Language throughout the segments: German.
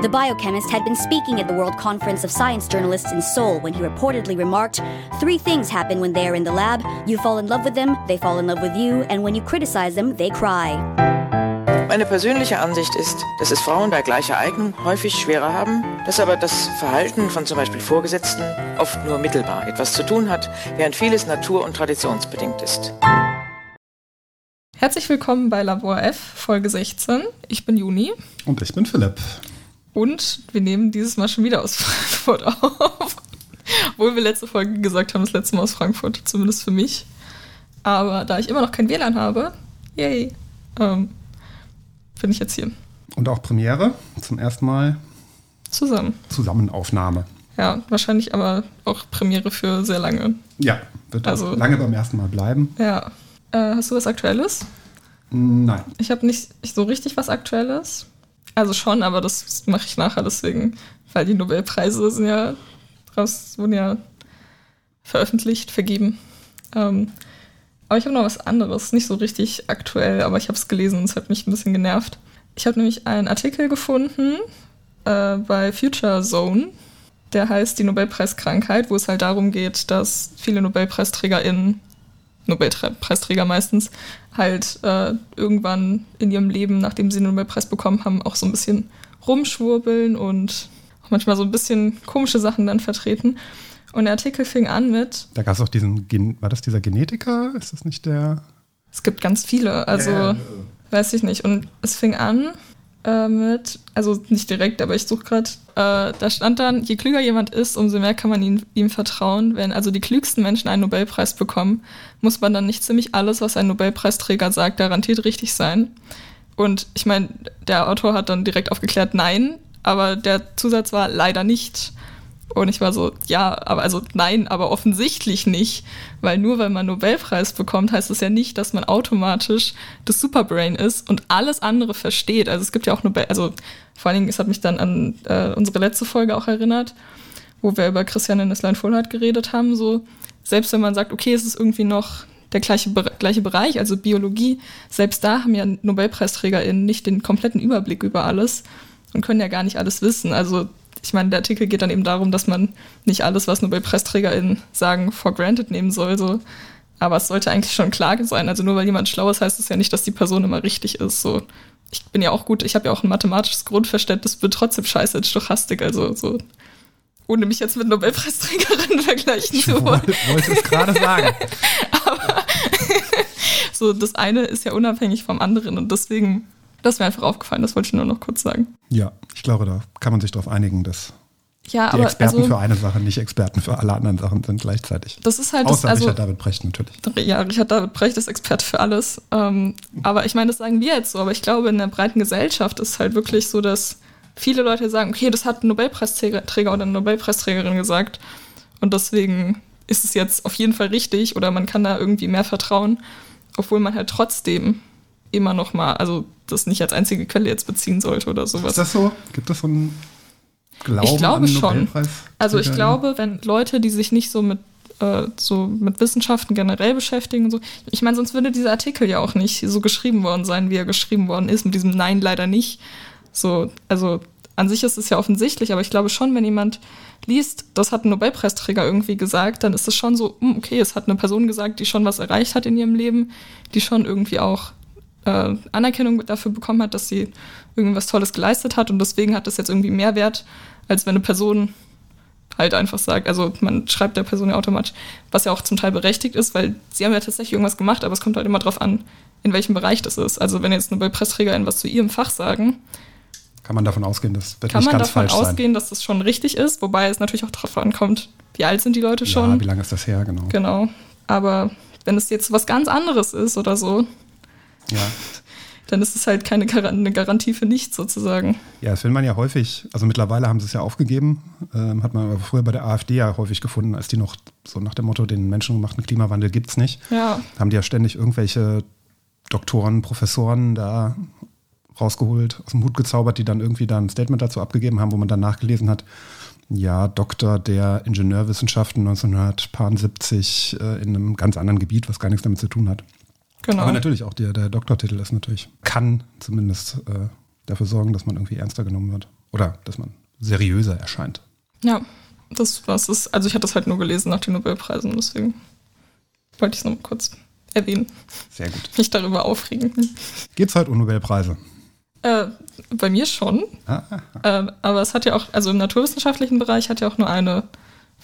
The biochemist had been speaking at the World Conference of Science Journalists in Seoul when he reportedly remarked Three things happen when they are in the lab. You fall in love with them, they fall in love with you, and when you criticize them, they cry. Meine persönliche Ansicht ist, dass es Frauen bei gleicher Eignung häufig schwerer haben, dass aber das Verhalten von zum Beispiel Vorgesetzten oft nur mittelbar etwas zu tun hat, während vieles natur- und traditionsbedingt ist. Herzlich willkommen bei Labor F, Folge 16. Ich bin Juni. Und ich bin Philipp. Und wir nehmen dieses Mal schon wieder aus Frankfurt auf. Obwohl wir letzte Folge gesagt haben, das letzte Mal aus Frankfurt, zumindest für mich. Aber da ich immer noch kein WLAN habe, yay, ähm, bin ich jetzt hier. Und auch Premiere zum ersten Mal. Zusammen. Zusammenaufnahme. Ja, wahrscheinlich aber auch Premiere für sehr lange. Ja, wird also lange beim ersten Mal bleiben. Ja. Äh, hast du was Aktuelles? Nein. Ich habe nicht so richtig was Aktuelles. Also schon, aber das mache ich nachher deswegen, weil die Nobelpreise sind ja raus, wurden ja veröffentlicht, vergeben. Ähm, aber ich habe noch was anderes, nicht so richtig aktuell, aber ich habe es gelesen und es hat mich ein bisschen genervt. Ich habe nämlich einen Artikel gefunden äh, bei Future Zone, der heißt die Nobelpreiskrankheit, wo es halt darum geht, dass viele NobelpreisträgerInnen, Nobelpreisträger meistens, halt äh, irgendwann in ihrem Leben, nachdem sie den Nobelpreis bekommen haben, auch so ein bisschen rumschwurbeln und auch manchmal so ein bisschen komische Sachen dann vertreten. Und der Artikel fing an mit. Da gab es auch diesen, Gen war das dieser Genetiker? Ist das nicht der? Es gibt ganz viele, also ja. weiß ich nicht. Und es fing an äh, mit, also nicht direkt, aber ich suche gerade, äh, da stand dann, je klüger jemand ist, umso mehr kann man ihm, ihm vertrauen. Wenn also die klügsten Menschen einen Nobelpreis bekommen, muss man dann nicht ziemlich alles, was ein Nobelpreisträger sagt, garantiert richtig sein. Und ich meine, der Autor hat dann direkt aufgeklärt, nein, aber der Zusatz war leider nicht. Und ich war so, ja, aber also nein, aber offensichtlich nicht, weil nur weil man Nobelpreis bekommt, heißt es ja nicht, dass man automatisch das Superbrain ist und alles andere versteht. Also es gibt ja auch Nobel, also vor allen Dingen, es hat mich dann an äh, unsere letzte Folge auch erinnert, wo wir über Christiane Nesslein-Vollhardt geredet haben, so selbst wenn man sagt, okay, es ist irgendwie noch der gleiche, gleiche Bereich, also Biologie, selbst da haben ja NobelpreisträgerInnen nicht den kompletten Überblick über alles und können ja gar nicht alles wissen. Also ich meine, der Artikel geht dann eben darum, dass man nicht alles, was NobelpreisträgerInnen sagen, for granted nehmen soll. So. Aber es sollte eigentlich schon klar sein. Also nur weil jemand schlau ist, heißt es ja nicht, dass die Person immer richtig ist. So. Ich bin ja auch gut, ich habe ja auch ein mathematisches Grundverständnis, bin trotzdem scheiße in Stochastik. Also so, ohne mich jetzt mit Nobelpreisträgerinnen vergleichen Ich zu wollen. wollte wollte es gerade sagen. So, das eine ist ja unabhängig vom anderen und deswegen, das ist mir einfach aufgefallen, das wollte ich nur noch kurz sagen. Ja, ich glaube, da kann man sich darauf einigen, dass Ja, die aber Experten also, für eine Sache nicht Experten für alle anderen Sachen sind gleichzeitig. das ist halt das, Außer also, Richard David Brecht natürlich. Ja, Richard David Brecht ist Experte für alles. Ähm, aber ich meine, das sagen wir jetzt so. Aber ich glaube, in der breiten Gesellschaft ist halt wirklich so, dass viele Leute sagen, okay, das hat ein Nobelpreisträger Träger oder eine Nobelpreisträgerin gesagt. Und deswegen ist es jetzt auf jeden Fall richtig oder man kann da irgendwie mehr vertrauen, obwohl man halt trotzdem immer noch mal, also das nicht als einzige Quelle jetzt beziehen sollte oder sowas. Ist das so? Gibt es so einen Glauben Ich glaube an schon. Nobelpreis? Also ich glaube, wenn Leute, die sich nicht so mit äh, so mit Wissenschaften generell beschäftigen und so, ich meine, sonst würde dieser Artikel ja auch nicht so geschrieben worden sein, wie er geschrieben worden ist, mit diesem Nein leider nicht. So, also an sich ist es ja offensichtlich, aber ich glaube schon, wenn jemand liest, das hat ein Nobelpreisträger irgendwie gesagt, dann ist es schon so, hm, okay, es hat eine Person gesagt, die schon was erreicht hat in ihrem Leben, die schon irgendwie auch äh, Anerkennung dafür bekommen hat, dass sie irgendwas Tolles geleistet hat und deswegen hat das jetzt irgendwie mehr Wert, als wenn eine Person halt einfach sagt, also man schreibt der Person ja automatisch, was ja auch zum Teil berechtigt ist, weil sie haben ja tatsächlich irgendwas gemacht, aber es kommt halt immer drauf an, in welchem Bereich das ist. Also wenn jetzt Nobelpreisträger was zu ihrem Fach sagen, Kann man davon ausgehen, das wird kann nicht man ganz davon falsch ausgehen, dass das schon richtig ist, wobei es natürlich auch darauf ankommt, wie alt sind die Leute sein. schon. Ja, wie lange ist das her, genau. Genau. Aber wenn es jetzt was ganz anderes ist oder so, Ja. dann ist es halt keine Gar eine Garantie für nichts sozusagen. Ja, das findet man ja häufig, also mittlerweile haben sie es ja aufgegeben, ähm, hat man aber früher bei der AfD ja häufig gefunden, als die noch so nach dem Motto, den menschengemachten Klimawandel gibt's nicht, Ja, haben die ja ständig irgendwelche Doktoren, Professoren da rausgeholt, aus dem Hut gezaubert, die dann irgendwie dann ein Statement dazu abgegeben haben, wo man dann nachgelesen hat, ja, Doktor der Ingenieurwissenschaften 1970 äh, in einem ganz anderen Gebiet, was gar nichts damit zu tun hat. Genau. Aber natürlich auch der, der Doktortitel ist natürlich, kann zumindest äh, dafür sorgen, dass man irgendwie ernster genommen wird. Oder dass man seriöser erscheint. Ja, das was ist. Also ich hatte das halt nur gelesen nach den Nobelpreisen, deswegen wollte ich es noch mal kurz erwähnen. Sehr gut. Nicht darüber aufregen. Geht's heute um Nobelpreise? Äh, bei mir schon. Ah, Äh, aber es hat ja auch, also im naturwissenschaftlichen Bereich hat ja auch nur eine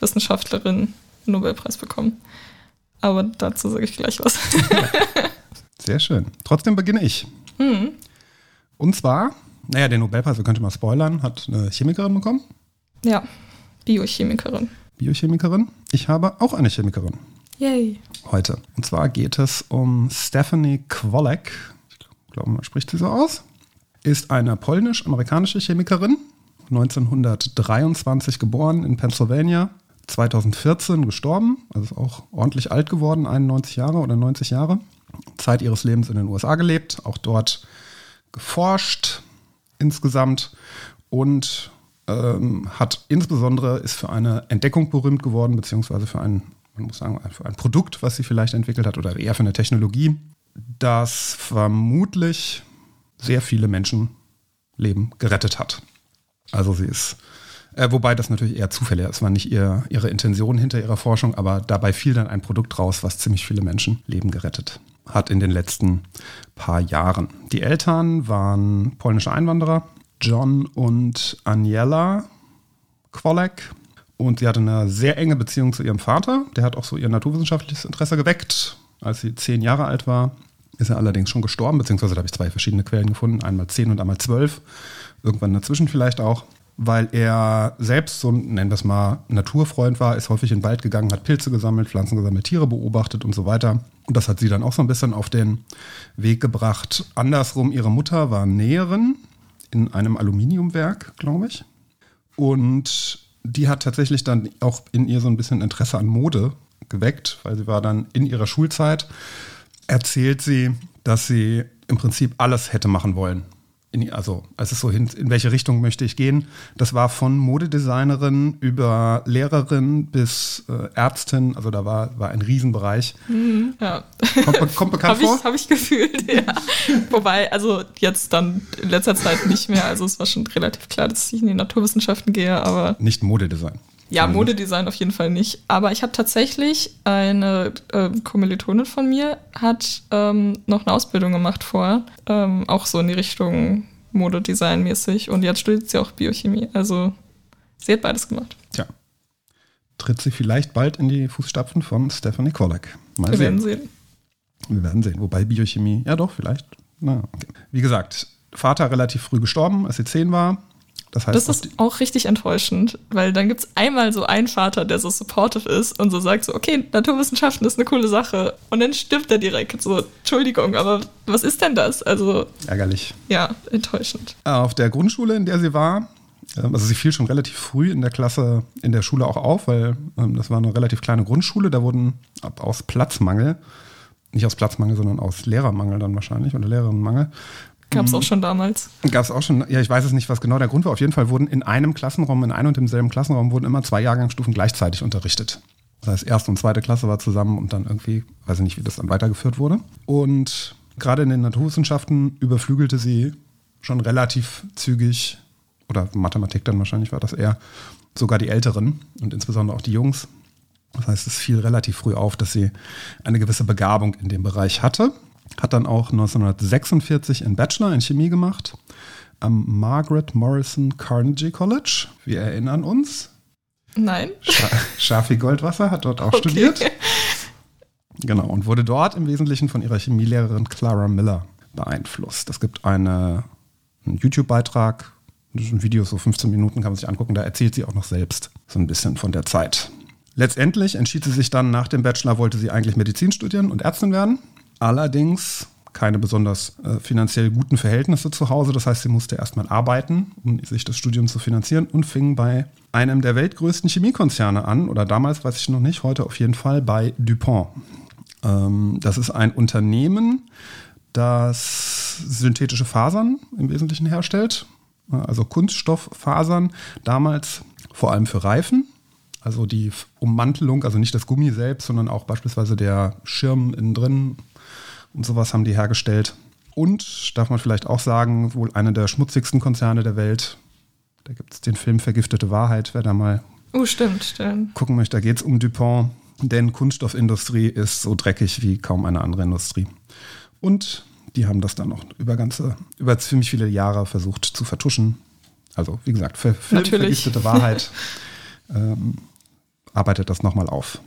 Wissenschaftlerin einen Nobelpreis bekommen. Aber dazu sage ich gleich was. Sehr schön. Trotzdem beginne ich. Und zwar, naja, den Nobelpreis, wir könnten mal spoilern, hat eine Chemikerin bekommen, ja, Biochemikerin. Biochemikerin. Ich habe auch eine Chemikerin Yay. heute. Und zwar geht es um Stephanie Kwolek. Ich glaube, man spricht sie so aus. Ist eine polnisch-amerikanische Chemikerin, 1923 geboren in Pennsylvania, 2014 gestorben, also ist auch ordentlich alt geworden, 91 Jahre oder 90 Jahre. Zeit ihres Lebens in den USA gelebt, auch dort geforscht insgesamt und ähm, hat insbesondere ist für eine Entdeckung berühmt geworden, beziehungsweise für ein, man muss sagen, für ein Produkt, was sie vielleicht entwickelt hat oder eher für eine Technologie, das vermutlich sehr viele Menschenleben gerettet hat. Also sie ist, äh, wobei das natürlich eher Zufälle, es war nicht ihr, ihre Intention hinter ihrer Forschung, aber dabei fiel dann ein Produkt raus, was ziemlich viele Menschenleben gerettet hat in den letzten paar Jahren. Die Eltern waren polnische Einwanderer, John und Aniela Kwolek. Und sie hatte eine sehr enge Beziehung zu ihrem Vater. Der hat auch so ihr naturwissenschaftliches Interesse geweckt. Als sie zehn Jahre alt war, ist er allerdings schon gestorben, beziehungsweise da habe ich zwei verschiedene Quellen gefunden, einmal zehn und einmal zwölf. Irgendwann dazwischen vielleicht auch. Weil er selbst so, nennen wir es mal, Naturfreund war, ist häufig in den Wald gegangen, hat Pilze gesammelt, Pflanzen gesammelt, Tiere beobachtet und so weiter. Und das hat sie dann auch so ein bisschen auf den Weg gebracht. Andersrum, ihre Mutter war Näherin in einem Aluminiumwerk, glaube ich. Und die hat tatsächlich dann auch in ihr so ein bisschen Interesse an Mode geweckt, weil sie war dann in ihrer Schulzeit, erzählt sie, dass sie im Prinzip alles hätte machen wollen. In, also, als es so hin, in welche Richtung möchte ich gehen. Das war von Modedesignerin über Lehrerin bis äh, Ärztin, also da war, war ein Riesenbereich. Ja. Kommt, kommt bekannt Habe vor? ich, hab ich gefühlt, ja. Wobei, also jetzt dann in letzter Zeit nicht mehr. Also es war schon relativ klar, dass ich in die Naturwissenschaften gehe, aber Nicht Modedesign. Ja, Zumindest. Modedesign auf jeden Fall nicht. Aber ich habe tatsächlich eine ähm, Kommilitonin von mir, hat ähm, noch eine Ausbildung gemacht vor, ähm, auch so in die Richtung Modedesign mäßig. Und jetzt studiert sie auch Biochemie. Also sie hat beides gemacht. Tja. Tritt sie vielleicht bald in die Fußstapfen von Stephanie Kollek. Mal Wir werden sehen. sehen. Wir werden sehen. Wobei Biochemie, ja doch, vielleicht. Na, okay. Wie gesagt, Vater relativ früh gestorben, als sie zehn war. Das heißt, Das ist auch richtig enttäuschend, weil dann gibt es einmal so einen Vater, der so supportive ist und so sagt so, okay, Naturwissenschaften ist eine coole Sache. Und dann stirbt er direkt so, Entschuldigung, aber was ist denn das? Also, ärgerlich. ja, enttäuschend. Auf der Grundschule, in der sie war, ähm, also sie fiel schon relativ früh in der Klasse, in der Schule auch auf, weil ähm, das war eine relativ kleine Grundschule. Da wurden ab, aus Platzmangel, nicht aus Platzmangel, sondern aus Lehrermangel dann wahrscheinlich oder Lehrerinnenmangel, Gab es Mhm. auch schon damals. Gab es auch schon, ja, ich weiß es nicht, was genau der Grund war. Auf jeden Fall wurden in einem Klassenraum, in einem und demselben Klassenraum, wurden immer zwei Jahrgangsstufen gleichzeitig unterrichtet. Das heißt, erste und zweite Klasse war zusammen und dann irgendwie, weiß ich nicht, wie das dann weitergeführt wurde. Und gerade in den Naturwissenschaften überflügelte sie schon relativ zügig, oder Mathematik dann wahrscheinlich war das eher, sogar die Älteren und insbesondere auch die Jungs. Das heißt, es fiel relativ früh auf, dass sie eine gewisse Begabung in dem Bereich hatte. Hat dann auch 1946 einen Bachelor in Chemie gemacht am Margaret Morrison Carnegie College. Wir erinnern uns. Nein. Scha Schafi Goldwasser hat dort auch Okay. studiert. Genau, und wurde dort im Wesentlichen von ihrer Chemielehrerin Clara Miller beeinflusst. Es gibt eine, einen YouTube-Beitrag, ein Video, so 15 Minuten kann man sich angucken, da erzählt sie auch noch selbst so ein bisschen von der Zeit. Letztendlich entschied sie sich dann nach dem Bachelor, wollte sie eigentlich Medizin studieren und Ärztin werden. Allerdings keine besonders äh, finanziell guten Verhältnisse zu Hause. Das heißt, sie musste erstmal arbeiten, um sich das Studium zu finanzieren und fing bei einem der weltgrößten Chemiekonzerne an, oder damals weiß ich noch nicht, heute auf jeden Fall bei DuPont. Ähm, das ist ein Unternehmen, das synthetische Fasern im Wesentlichen herstellt. Also Kunststofffasern, damals vor allem für Reifen. Also die Ummantelung, also nicht das Gummi selbst, sondern auch beispielsweise der Schirm innen drin und sowas haben die hergestellt. Und, darf man vielleicht auch sagen, wohl einer der schmutzigsten Konzerne der Welt. Da gibt es den Film Vergiftete Wahrheit, wer da mal Oh, stimmt, stimmt. gucken möchte. Da geht es um Dupont, denn Kunststoffindustrie ist so dreckig wie kaum eine andere Industrie. Und die haben das dann noch über ganze, über ziemlich viele Jahre versucht zu vertuschen. Also, wie gesagt, Film Natürlich. Vergiftete Wahrheit ähm, arbeitet das nochmal auf.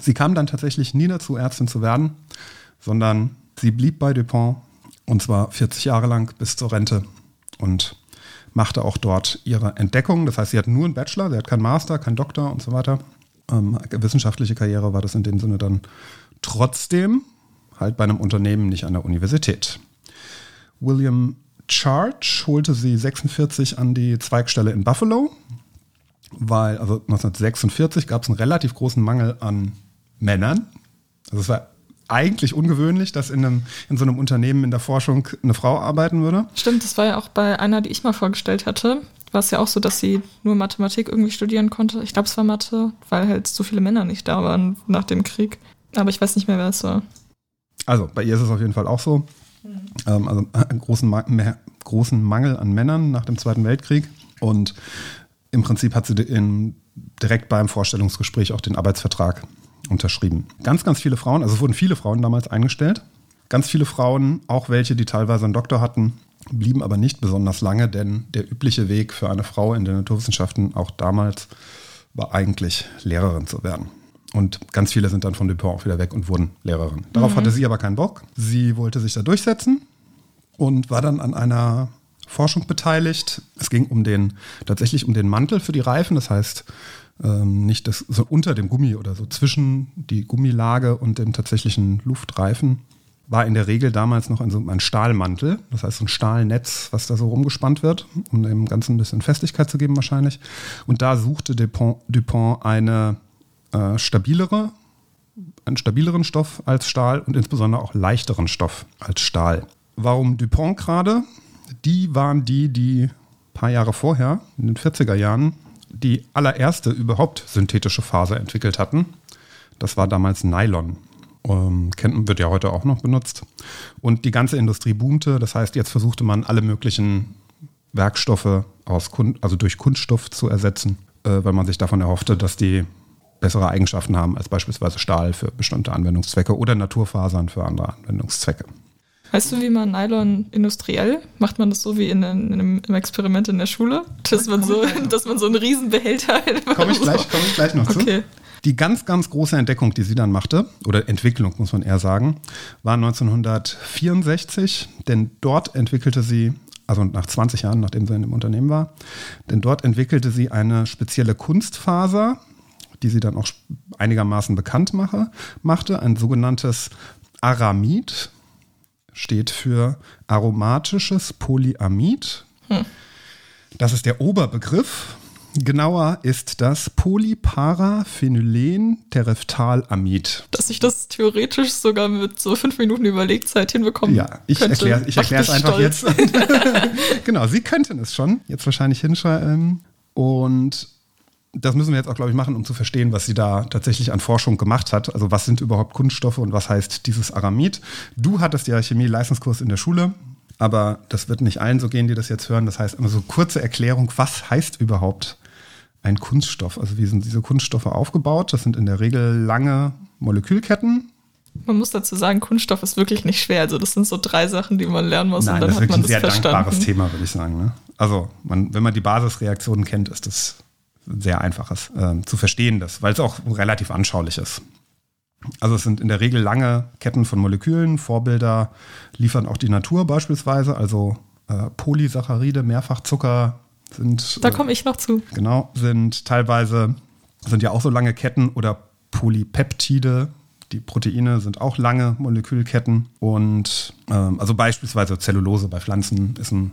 Sie kam dann tatsächlich nie dazu, Ärztin zu werden, sondern sie blieb bei Dupont und zwar 40 Jahre lang bis zur Rente und machte auch dort ihre Entdeckung. Das heißt, sie hat nur einen Bachelor, sie hat keinen Master, keinen Doktor und so weiter. Ähm, wissenschaftliche Karriere war das in dem Sinne dann trotzdem halt bei einem Unternehmen, nicht an der Universität. William Charge holte sie 46 an die Zweigstelle in Buffalo, weil also 1946 gab es einen relativ großen Mangel an Männern. Also es war eigentlich ungewöhnlich, dass in, einem, in so einem Unternehmen in der Forschung eine Frau arbeiten würde. Stimmt, das war ja auch bei einer, die ich mal vorgestellt hatte. War es ja auch so, dass sie nur Mathematik irgendwie studieren konnte. Ich glaube, es war Mathe, weil halt so viele Männer nicht da waren nach dem Krieg. Aber ich weiß nicht mehr, wer es war. Also bei ihr ist es auf jeden Fall auch so. Ähm, also einen großen, Ma mehr, großen Mangel an Männern nach dem Zweiten Weltkrieg. Und im Prinzip hat sie in, direkt beim Vorstellungsgespräch auch den Arbeitsvertrag unterschrieben. Ganz, ganz viele Frauen, also es wurden viele Frauen damals eingestellt. Ganz viele Frauen, auch welche, die teilweise einen Doktor hatten, blieben aber nicht besonders lange, denn der übliche Weg für eine Frau in den Naturwissenschaften auch damals war eigentlich Lehrerin zu werden. Und ganz viele sind dann von Dupont auch wieder weg und wurden Lehrerin. Darauf hatte sie aber keinen Bock. Sie wollte sich da durchsetzen und war dann an einer Forschung beteiligt. Es ging um den, tatsächlich um den Mantel für die Reifen. Das heißt, ähm, nicht das, so unter dem Gummi oder so zwischen die Gummilage und dem tatsächlichen Luftreifen war in der Regel damals noch ein, ein Stahlmantel, das heißt so ein Stahlnetz, was da so rumgespannt wird, um dem Ganzen ein bisschen Festigkeit zu geben wahrscheinlich. Und da suchte Dupont, Dupont eine äh, stabilere, einen stabileren Stoff als Stahl und insbesondere auch leichteren Stoff als Stahl. Warum Dupont gerade? Die waren die, die ein paar Jahre vorher, in den 40er Jahren, die allererste überhaupt synthetische Faser entwickelt hatten. Das war damals Nylon. Ähm, kennt, wird ja heute auch noch benutzt. Und die ganze Industrie boomte. Das heißt, jetzt versuchte man alle möglichen Werkstoffe aus Kun also durch Kunststoff zu ersetzen, äh, weil man sich davon erhoffte, dass die bessere Eigenschaften haben als beispielsweise Stahl für bestimmte Anwendungszwecke oder Naturfasern für andere Anwendungszwecke. Weißt du, wie man Nylon industriell? Macht man das so wie in, einem, in einem Experiment in der Schule? Dass man so, dass man so einen Riesenbehälter Komme ich gleich, komme ich gleich noch zu. Okay. Die ganz, ganz große Entdeckung, die sie dann machte, oder Entwicklung muss man eher sagen, war 1964, denn dort entwickelte sie, also nach 20 Jahren, nachdem sie in dem Unternehmen war, denn dort entwickelte sie eine spezielle Kunstfaser, die sie dann auch einigermaßen bekannt mache, machte, ein sogenanntes Aramid, steht für aromatisches Polyamid. Hm. Das ist der Oberbegriff. Genauer ist das Polyparaphenylen-Terephthalamid. Dass ich das theoretisch sogar mit so fünf Minuten Überlegzeit hinbekommen Ja, ich erkläre ich Macht erkläre es einfach stolz. jetzt. genau, Sie könnten es schon jetzt wahrscheinlich hinschreiben. Und das müssen wir jetzt auch, glaube ich, machen, um zu verstehen, was sie da tatsächlich an Forschung gemacht hat. Also was sind überhaupt Kunststoffe und was heißt dieses Aramid? Du hattest ja Chemie-Leistungskurs in der Schule, aber das wird nicht allen so gehen, die das jetzt hören. Das heißt, immer so kurze Erklärung, was heißt überhaupt ein Kunststoff? Also wie sind diese Kunststoffe aufgebaut? Das sind in der Regel lange Molekülketten. Man muss dazu sagen, Kunststoff ist wirklich nicht schwer. Also das sind so drei Sachen, die man lernen muss Nein, und dann das ist hat wirklich man ein sehr das verstanden. dankbares Thema, würde ich sagen. Ne? Also, man, wenn man die Basisreaktionen kennt, ist das sehr einfaches ähm, zu verstehen, das, weil es auch relativ anschaulich ist. Also es sind in der Regel lange Ketten von Molekülen. Vorbilder liefern auch die Natur beispielsweise. Also äh, Polysaccharide, Mehrfachzucker sind Da äh, komme ich noch zu. Genau, sind teilweise, sind ja auch so lange Ketten oder Polypeptide. Die Proteine sind auch lange Molekülketten. Und ähm, also beispielsweise Zellulose bei Pflanzen ist ein,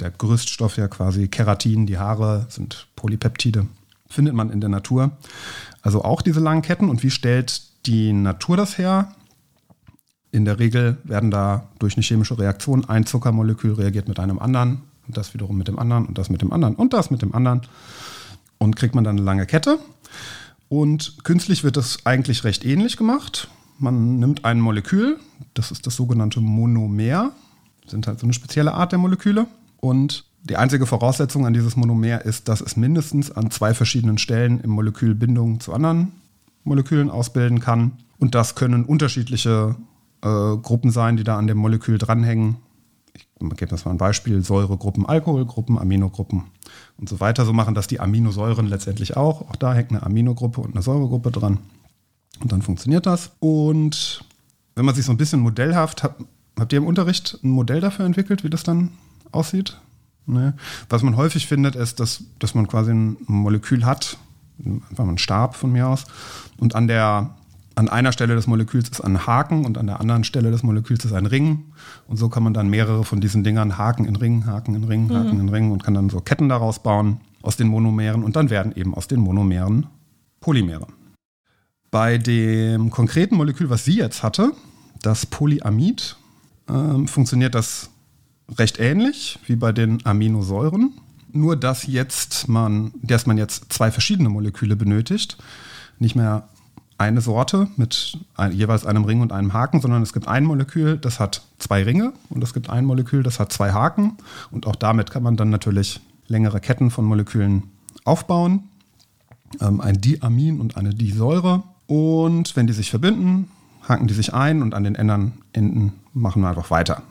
der Gerüststoff ja quasi Keratin, die Haare sind Polypeptide. Findet man in der Natur. Also auch diese langen Ketten. Und wie stellt die Natur das her? In der Regel werden da durch eine chemische Reaktion ein Zuckermolekül reagiert mit einem anderen und das wiederum mit dem anderen und das mit dem anderen und das mit dem anderen und kriegt man dann eine lange Kette. Und künstlich wird das eigentlich recht ähnlich gemacht. Man nimmt ein Molekül, das ist das sogenannte Monomer, sind halt so eine spezielle Art der Moleküle. Und die einzige Voraussetzung an dieses Monomer ist, dass es mindestens an zwei verschiedenen Stellen im Molekül Bindungen zu anderen Molekülen ausbilden kann. Und das können unterschiedliche äh, Gruppen sein, die da an dem Molekül dranhängen. Ich gebe das mal ein Beispiel: Säuregruppen, Alkoholgruppen, Aminogruppen und so weiter. So machen das die Aminosäuren letztendlich auch. Auch da hängt eine Aminogruppe und eine Säuregruppe dran. Und dann funktioniert das. Und wenn man sich so ein bisschen modellhaft, hat, habt ihr im Unterricht ein Modell dafür entwickelt, wie das dann aussieht? Nee. Was man häufig findet, ist, dass, dass man quasi ein Molekül hat, einfach mal einen Stab von mir aus, und an der an einer Stelle des Moleküls ist ein Haken und an der anderen Stelle des Moleküls ist ein Ring. Und so kann man dann mehrere von diesen Dingern Haken in Ring, Haken in Ring, Haken mhm. in Ring und kann dann so Ketten daraus bauen aus den Monomeren und dann werden eben aus den Monomeren Polymere. Bei dem konkreten Molekül, was sie jetzt hatte, das Polyamid, äh, funktioniert das recht ähnlich wie bei den Aminosäuren. Nur dass jetzt man, dass man jetzt zwei verschiedene Moleküle benötigt. Nicht mehr eine Sorte mit ein, jeweils einem Ring und einem Haken, sondern es gibt ein Molekül, das hat zwei Ringe und es gibt ein Molekül, das hat zwei Haken. Und auch damit kann man dann natürlich längere Ketten von Molekülen aufbauen. Ähm, ein Diamin und eine Disäure. Und wenn die sich verbinden, haken die sich ein und an den Enden machen wir einfach weiter.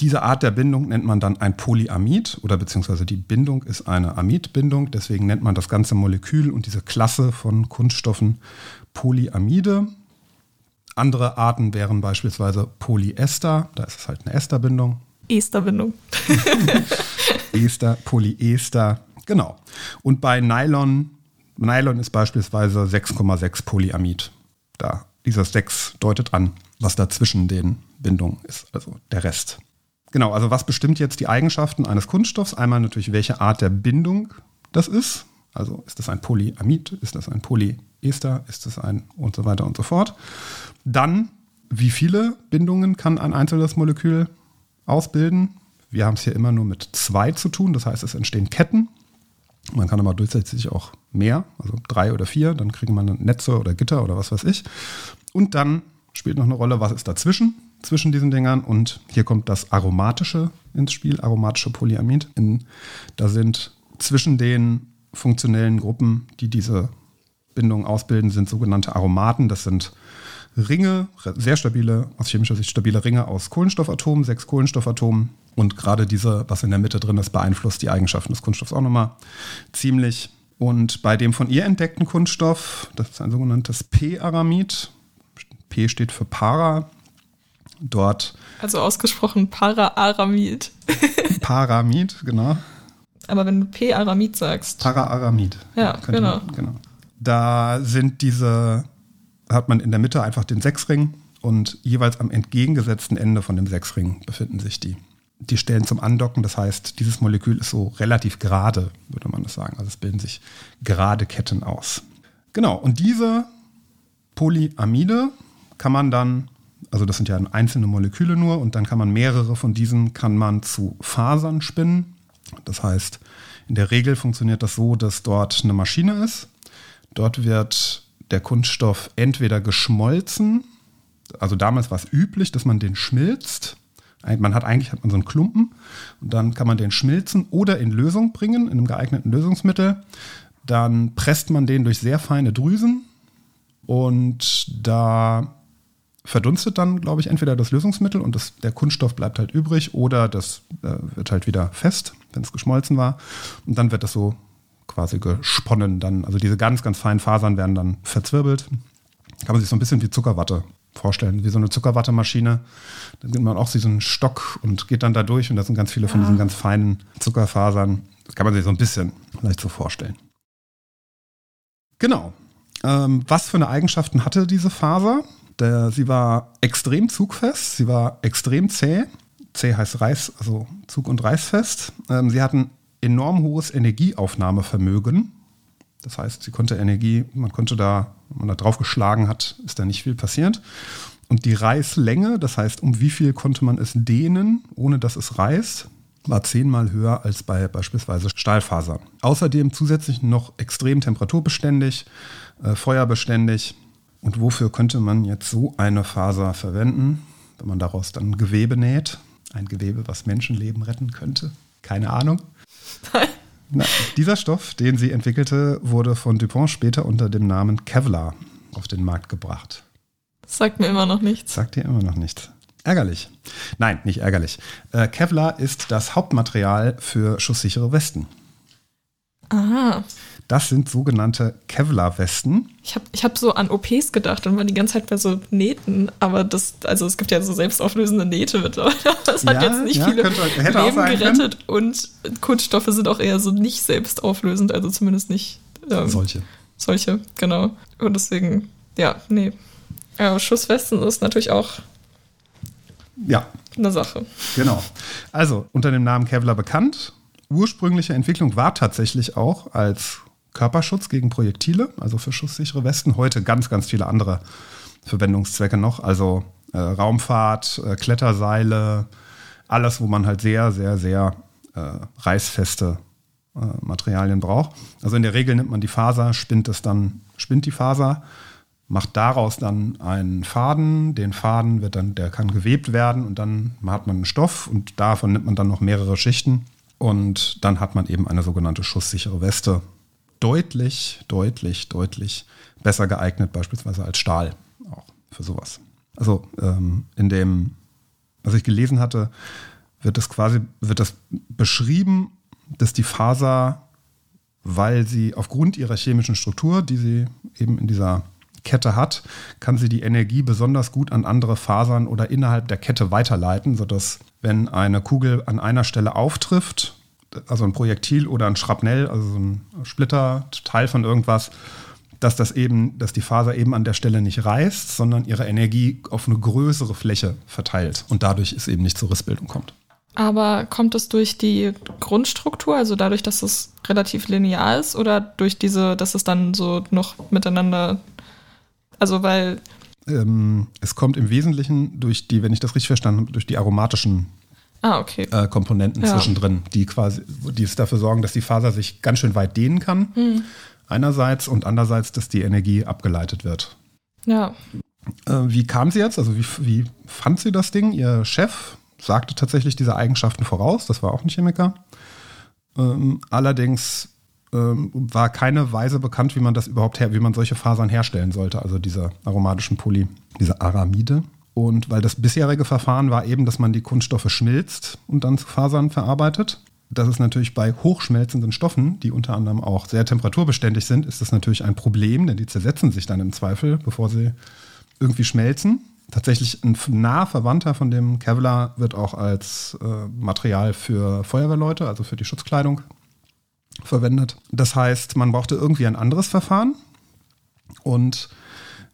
Diese Art der Bindung nennt man dann ein Polyamid oder beziehungsweise die Bindung ist eine Amidbindung. Deswegen nennt man das ganze Molekül und diese Klasse von Kunststoffen Polyamide. Andere Arten wären beispielsweise Polyester, da ist es halt eine Esterbindung. Esterbindung. Ester, Polyester, genau. Und bei Nylon, Nylon ist beispielsweise 6,6 Polyamid. Da, dieser 6 deutet an, was da zwischen den Bindungen ist, also der Rest. Genau, also was bestimmt jetzt die Eigenschaften eines Kunststoffs? Einmal natürlich, welche Art der Bindung das ist. Also ist das ein Polyamid, ist das ein Polyester, ist das ein und so weiter und so fort. Dann, wie viele Bindungen kann ein einzelnes Molekül ausbilden? Wir haben es hier immer nur mit zwei zu tun, das heißt, es entstehen Ketten. Man kann aber durchsätzlich auch mehr, also drei oder vier, dann kriegen man Netze oder Gitter oder was weiß ich. Und dann spielt noch eine Rolle, was ist dazwischen, zwischen diesen Dingern. Und hier kommt das Aromatische ins Spiel, aromatische Polyamid. In, da sind zwischen den funktionellen Gruppen, die diese Bindung ausbilden, sind sogenannte Aromaten. Das sind Ringe, sehr stabile, aus chemischer Sicht stabile Ringe aus Kohlenstoffatomen, sechs Kohlenstoffatomen. Und gerade diese, was in der Mitte drin ist, beeinflusst die Eigenschaften des Kunststoffs auch nochmal ziemlich. Und bei dem von ihr entdeckten Kunststoff, das ist ein sogenanntes P-Aramid. P steht für Para. Dort. Also ausgesprochen Para-Aramid. Paramid, genau. Aber wenn du P-Aramid sagst. Para-Aramid. Ja, genau. Man, genau. Da sind diese, hat man in der Mitte einfach den Sechsring und jeweils am entgegengesetzten Ende von dem Sechsring befinden sich die. Die Stellen zum Andocken, das heißt, dieses Molekül ist so relativ gerade, würde man das sagen. Also es bilden sich gerade Ketten aus. Genau, und diese Polyamide kann man dann, also das sind ja einzelne Moleküle nur, und dann kann man mehrere von diesen kann man zu Fasern spinnen. Das heißt, in der Regel funktioniert das so, dass dort eine Maschine ist. Dort wird der Kunststoff entweder geschmolzen, also damals war es üblich, dass man den schmilzt. Man hat eigentlich hat man so einen Klumpen und dann kann man den schmilzen oder in Lösung bringen, in einem geeigneten Lösungsmittel. Dann presst man den durch sehr feine Drüsen und da verdunstet dann, glaube ich, entweder das Lösungsmittel und das, der Kunststoff bleibt halt übrig oder das äh, wird halt wieder fest, wenn es geschmolzen war. Und dann wird das so quasi gesponnen. Dann, also diese ganz, ganz feinen Fasern werden dann verzwirbelt. Kann man sich so ein bisschen wie Zuckerwatte vorstellen, wie so eine Zuckerwattemaschine. Dann nimmt man auch so einen Stock und geht dann da durch und da sind ganz viele von diesen ganz feinen Zuckerfasern. Das kann man sich so ein bisschen vielleicht so vorstellen. Genau. Ähm, was für eine Eigenschaften hatte diese Faser? Der, sie war extrem zugfest, sie war extrem zäh. Zäh heißt Reiß, also Zug- und Reißfest. Ähm, sie hatten enorm hohes Energieaufnahmevermögen. Das heißt, sie konnte Energie, man konnte da, wenn man da drauf geschlagen hat, ist da nicht viel passiert. Und die Reißlänge, das heißt, um wie viel konnte man es dehnen, ohne dass es reißt, war zehnmal höher als bei beispielsweise Stahlfasern. Außerdem zusätzlich noch extrem temperaturbeständig, äh, feuerbeständig. Und wofür könnte man jetzt so eine Faser verwenden, wenn man daraus dann Gewebe näht? Ein Gewebe, was Menschenleben retten könnte? Keine Ahnung. Na, dieser Stoff, den sie entwickelte, wurde von Dupont später unter dem Namen Kevlar auf den Markt gebracht. Das sagt mir immer noch nichts. Sagt dir immer noch nichts. Ärgerlich. Nein, nicht ärgerlich. Äh, Kevlar ist das Hauptmaterial für schusssichere Westen. Aha. Das sind sogenannte Kevlar-Westen. Ich habe ich hab so an OPs gedacht und war die ganze Zeit bei so Nähten, aber das, also es gibt ja so selbstauflösende Nähte mittlerweile. Das hat Ja, jetzt nicht ja, viele könnte- Leben gerettet und Kunststoffe sind auch eher so nicht selbstauflösend, also zumindest nicht ähm, Solche. solche, genau. Und deswegen, ja, nee. Ja, Schusswesten ist natürlich auch Ja, eine Sache. Genau. Also unter dem Namen Kevlar bekannt. Ursprüngliche Entwicklung war tatsächlich auch als Körperschutz gegen Projektile, also für schusssichere Westen. Heute ganz, ganz viele andere Verwendungszwecke noch. Also äh, Raumfahrt, äh, Kletterseile, alles, wo man halt sehr, sehr, sehr äh, reißfeste äh, Materialien braucht. Also in der Regel nimmt man die Faser, spinnt es dann, spinnt die Faser, macht daraus dann einen Faden. Den Faden wird dann, der kann gewebt werden und dann hat man einen Stoff und davon nimmt man dann noch mehrere Schichten und dann hat man eben eine sogenannte schusssichere Weste. Deutlich, deutlich, deutlich besser geeignet, beispielsweise als Stahl auch für sowas. Also ähm, in dem, was ich gelesen hatte, wird das quasi, wird das beschrieben, dass die Faser, weil sie aufgrund ihrer chemischen Struktur, die sie eben in dieser Kette hat, kann sie die Energie besonders gut an andere Fasern oder innerhalb der Kette weiterleiten, sodass wenn eine Kugel an einer Stelle auftrifft, also ein Projektil oder ein Schrapnell, also so ein Splitter, Teil von irgendwas, dass das eben, dass die Faser eben an der Stelle nicht reißt, sondern ihre Energie auf eine größere Fläche verteilt und dadurch es eben nicht zur Rissbildung kommt. Aber kommt es durch die Grundstruktur, also dadurch, dass es relativ linear ist, oder durch diese, dass es dann so noch miteinander, also weil, Ähm, es kommt im Wesentlichen durch die, wenn ich das richtig verstanden habe, durch die aromatischen ah, okay. äh, Komponenten Ja. zwischendrin, die quasi, die es dafür sorgen, dass die Faser sich ganz schön weit dehnen kann. Einerseits und andererseits, dass die Energie abgeleitet wird. Ja, Äh, wie kam sie jetzt? Also wie, wie fand sie das Ding? Ihr Chef sagte tatsächlich diese Eigenschaften voraus. Das war auch ein Chemiker. Ähm, allerdings ähm, war keine Weise bekannt, wie man das überhaupt her, wie man solche Fasern herstellen sollte. Also diese aromatischen Poly, diese Aramide. Und weil das bisherige Verfahren war eben, dass man die Kunststoffe schmilzt und dann zu Fasern verarbeitet. Das ist natürlich bei hochschmelzenden Stoffen, die unter anderem auch sehr temperaturbeständig sind, ist das natürlich ein Problem, denn die zersetzen sich dann im Zweifel, bevor sie irgendwie schmelzen. Tatsächlich ein nah Verwandter von dem Kevlar wird auch als äh, Material für Feuerwehrleute, also für die Schutzkleidung, verwendet. Das heißt, man brauchte irgendwie ein anderes Verfahren. Und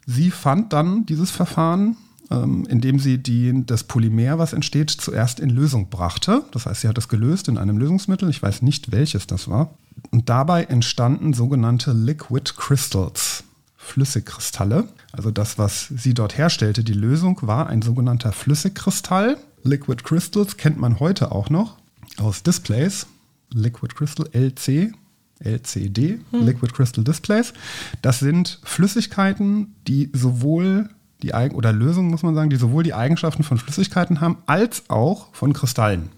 sie fand dann dieses Verfahren, indem sie die, das Polymer, was entsteht, zuerst in Lösung brachte. Das heißt, sie hat es gelöst in einem Lösungsmittel. Ich weiß nicht, welches das war. Und dabei entstanden sogenannte Liquid Crystals. Flüssigkristalle. Also das, was sie dort herstellte, die Lösung war ein sogenannter Flüssigkristall. Liquid Crystals kennt man heute auch noch aus Displays. Liquid Crystal LC, LCD, Liquid Crystal Displays. Das sind Flüssigkeiten, die sowohl die oder Lösungen, muss man sagen, die sowohl die Eigenschaften von Flüssigkeiten haben, als auch von Kristallen.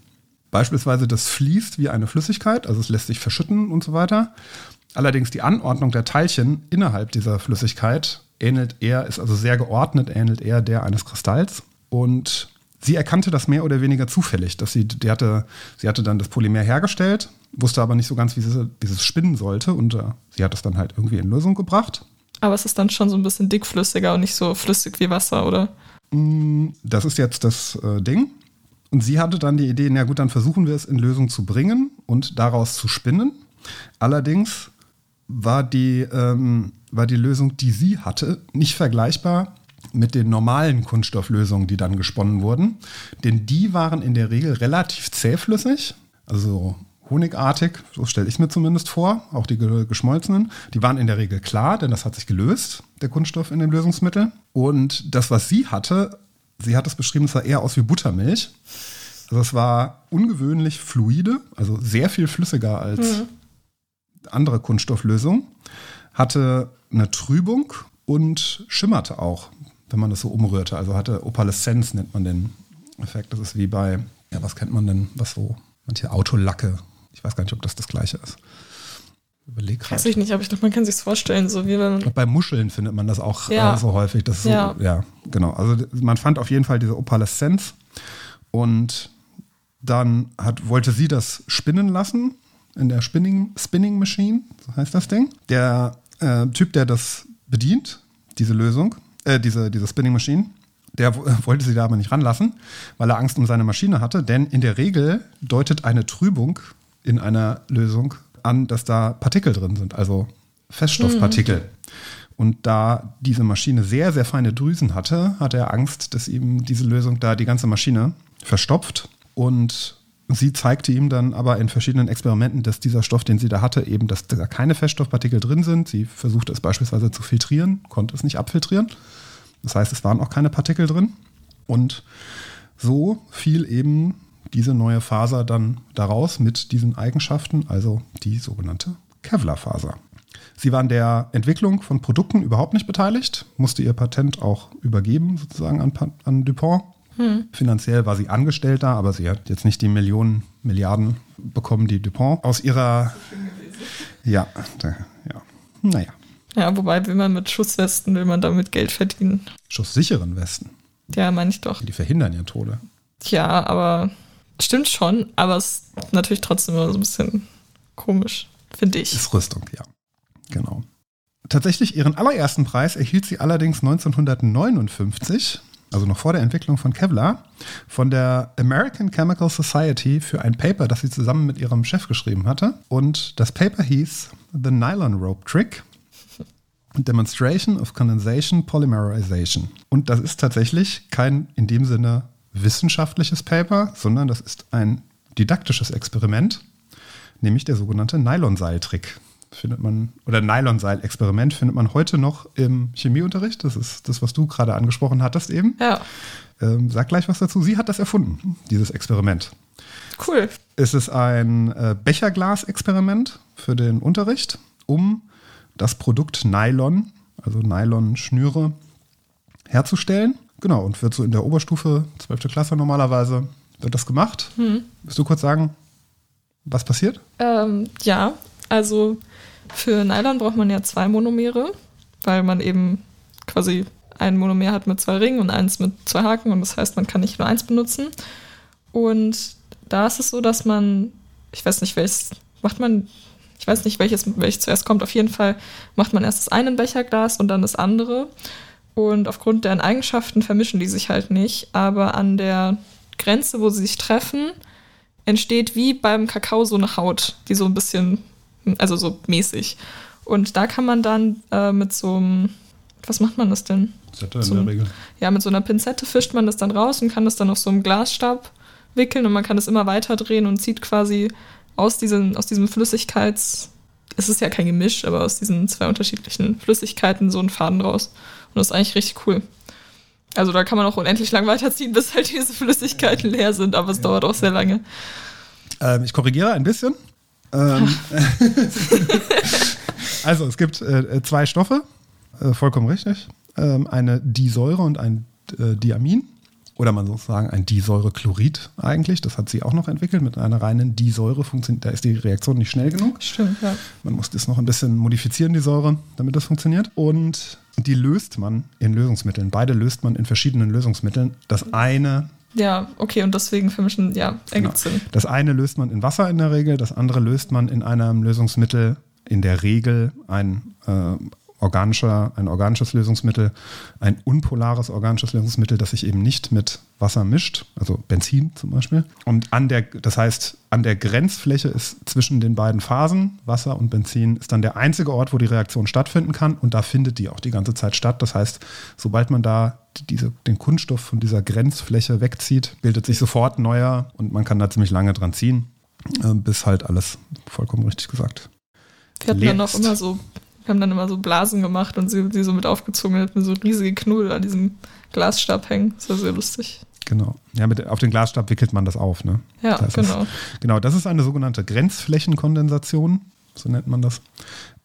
Beispielsweise das fließt wie eine Flüssigkeit, also es lässt sich verschütten und so weiter. Allerdings die Anordnung der Teilchen innerhalb dieser Flüssigkeit ähnelt eher, ist also sehr geordnet, ähnelt eher der eines Kristalls. Und sie erkannte das mehr oder weniger zufällig, dass sie, die hatte, sie hatte dann das Polymer hergestellt, wusste aber nicht so ganz, wie sie, wie sie es spinnen sollte und äh, sie hat es dann halt irgendwie in Lösung gebracht. Aber es ist dann schon so ein bisschen dickflüssiger und nicht so flüssig wie Wasser, oder? Das ist jetzt das äh, Ding. Und sie hatte dann die Idee, na gut, dann versuchen wir es in Lösung zu bringen und daraus zu spinnen. Allerdings war die, ähm, war die Lösung, die sie hatte, nicht vergleichbar mit den normalen Kunststofflösungen, die dann gesponnen wurden. Denn die waren in der Regel relativ zähflüssig, also honigartig, so stelle ich mir zumindest vor, auch die geschmolzenen. Die waren in der Regel klar, denn das hat sich gelöst, der Kunststoff in dem Lösungsmittel. Und das, was sie hatte, sie hat es beschrieben, es sah eher aus wie Buttermilch. Also es war ungewöhnlich fluide, also sehr viel flüssiger als mhm. andere Kunststofflösungen. Hatte eine Trübung und schimmerte auch, wenn man das so umrührte. Also hatte Opaleszenz, nennt man den Effekt. Das ist wie bei, ja, was kennt man denn, was so, manche Autolacke. Ich weiß gar nicht, ob das das gleiche ist. Überleg grad. Weiß ich nicht, aber ich glaube, man kann sich vorstellen, so wie wenn. Bei Muscheln findet man das auch ja. äh, so häufig. Das so, ja. ja, genau. Also man fand auf jeden Fall diese Opaleszenz und dann hat, wollte sie das spinnen lassen in der Spinning, Spinning Machine, so heißt das Ding. Der äh, Typ, der das bedient, diese Lösung, äh, diese, diese Spinning Machine, der wollte sie da aber nicht ranlassen, weil er Angst um seine Maschine hatte. Denn in der Regel deutet eine Trübung in einer Lösung an, dass da Partikel drin sind, also Feststoffpartikel. Mhm. Und da diese Maschine sehr, sehr feine Drüsen hatte, hatte er Angst, dass ihm diese Lösung da die ganze Maschine verstopft. Und sie zeigte ihm dann aber in verschiedenen Experimenten, dass dieser Stoff, den sie da hatte, eben, dass da keine Feststoffpartikel drin sind. Sie versuchte es beispielsweise zu filtrieren, konnte es nicht abfiltrieren. Das heißt, es waren auch keine Partikel drin. Und so fiel eben diese neue Faser dann daraus mit diesen Eigenschaften, also die sogenannte Kevlar-Faser. Sie war an der Entwicklung von Produkten überhaupt nicht beteiligt, musste ihr Patent auch übergeben, sozusagen an, an Dupont. Hm. Finanziell war sie angestellt da, aber sie hat jetzt nicht die Millionen, Milliarden bekommen, die Dupont aus ihrer. Ja, ja. Naja. Ja, wobei will man mit Schusswesten, will man damit Geld verdienen. Schusssicheren Westen. Ja, meine ich doch. Die verhindern ja Tode. Tja, aber stimmt schon, aber es ist natürlich trotzdem immer so ein bisschen komisch, finde ich. Ist Rüstung, ja. Genau. Tatsächlich ihren allerersten Preis erhielt sie allerdings 1959, also noch vor der Entwicklung von Kevlar, von der American Chemical Society für ein Paper, das sie zusammen mit ihrem Chef geschrieben hatte. Und das Paper hieß The Nylon Rope Trick Demonstration of Condensation Polymerization. Und das ist tatsächlich kein in dem Sinne wissenschaftliches Paper, sondern das ist ein didaktisches Experiment, nämlich der sogenannte Nylonseiltrick. Findet man, oder Nylonseil-Experiment findet man heute noch im Chemieunterricht. Das ist das, was du gerade angesprochen hattest eben. Ja. Ähm, sag gleich was dazu. Sie hat das erfunden, dieses Experiment. Cool. Es ist ein äh, Becherglas-Experiment für den Unterricht, um das Produkt Nylon, also Nylon-Schnüre, herzustellen. Genau, und wird so in der Oberstufe, 12. Klasse normalerweise, wird das gemacht. Hm. Willst du kurz sagen, was passiert? Ähm, ja, also für Nylon braucht man ja zwei Monomere, weil man eben quasi ein Monomer hat mit zwei Ringen und eins mit zwei Haken und das heißt, man kann nicht nur eins benutzen. Und da ist es so, dass man, ich weiß nicht, welches macht man ich weiß nicht, welches, welches zuerst kommt. Auf jeden Fall macht man erst das eine Becherglas und dann das andere. Und aufgrund deren Eigenschaften vermischen die sich halt nicht. Aber an der Grenze, wo sie sich treffen, entsteht wie beim Kakao so eine Haut, die so ein bisschen, also so mäßig. Und da kann man dann äh, mit so einem, was macht man das denn? Pinzette in der Regel. Ja, mit so einer Pinzette fischt man das dann raus und kann das dann auf so einem Glasstab wickeln und man kann das immer weiter drehen und zieht quasi aus, diesen, aus diesem Flüssigkeits, es ist ja kein Gemisch, aber aus diesen zwei unterschiedlichen Flüssigkeiten so einen Faden raus. Und das ist eigentlich richtig cool. Also da kann man auch unendlich lang weiterziehen, bis halt diese Flüssigkeiten leer sind, aber es ja. dauert auch sehr lange. Ähm, ich korrigiere ein bisschen. Ähm, also es gibt äh, zwei Stoffe, äh, vollkommen richtig. Ähm, eine Disäure und ein äh, Diamin oder man sozusagen ein Disäurechlorid eigentlich. Das hat sie auch noch entwickelt. Mit einer reinen Disäure funktioniert, da ist die Reaktion nicht schnell genug. Stimmt, ja. Man muss das noch ein bisschen modifizieren, die Säure, damit das funktioniert. Und die löst man in Lösungsmitteln. Beide löst man in verschiedenen Lösungsmitteln. Das eine ja, okay, und deswegen vermischen, ja, ergibt genau. Sinn. Das eine löst man in Wasser in der Regel, das andere löst man in einem Lösungsmittel, in der Regel ein äh, organischer, ein organisches Lösungsmittel, ein unpolares organisches Lösungsmittel, das sich eben nicht mit Wasser mischt, also Benzin zum Beispiel. Und an der, das heißt, an der Grenzfläche ist zwischen den beiden Phasen, Wasser und Benzin, ist dann der einzige Ort, wo die Reaktion stattfinden kann und da findet die auch die ganze Zeit statt. Das heißt, sobald man da diese, den Kunststoff von dieser Grenzfläche wegzieht, bildet sich sofort neuer und man kann da ziemlich lange dran ziehen. äh, bis halt alles vollkommen richtig gesagt. Wir hatten dann auch Lebst. immer so, wir haben dann immer so Blasen gemacht und sie, sie so mit aufgezogen, mit so riesige Knuddel an diesem Glasstab hängen. Das war sehr lustig. Genau. Ja, mit, auf den Glasstab wickelt man das auf, ne? Ja, Das ist- genau. Genau, das ist eine sogenannte Grenzflächenkondensation, so nennt man das.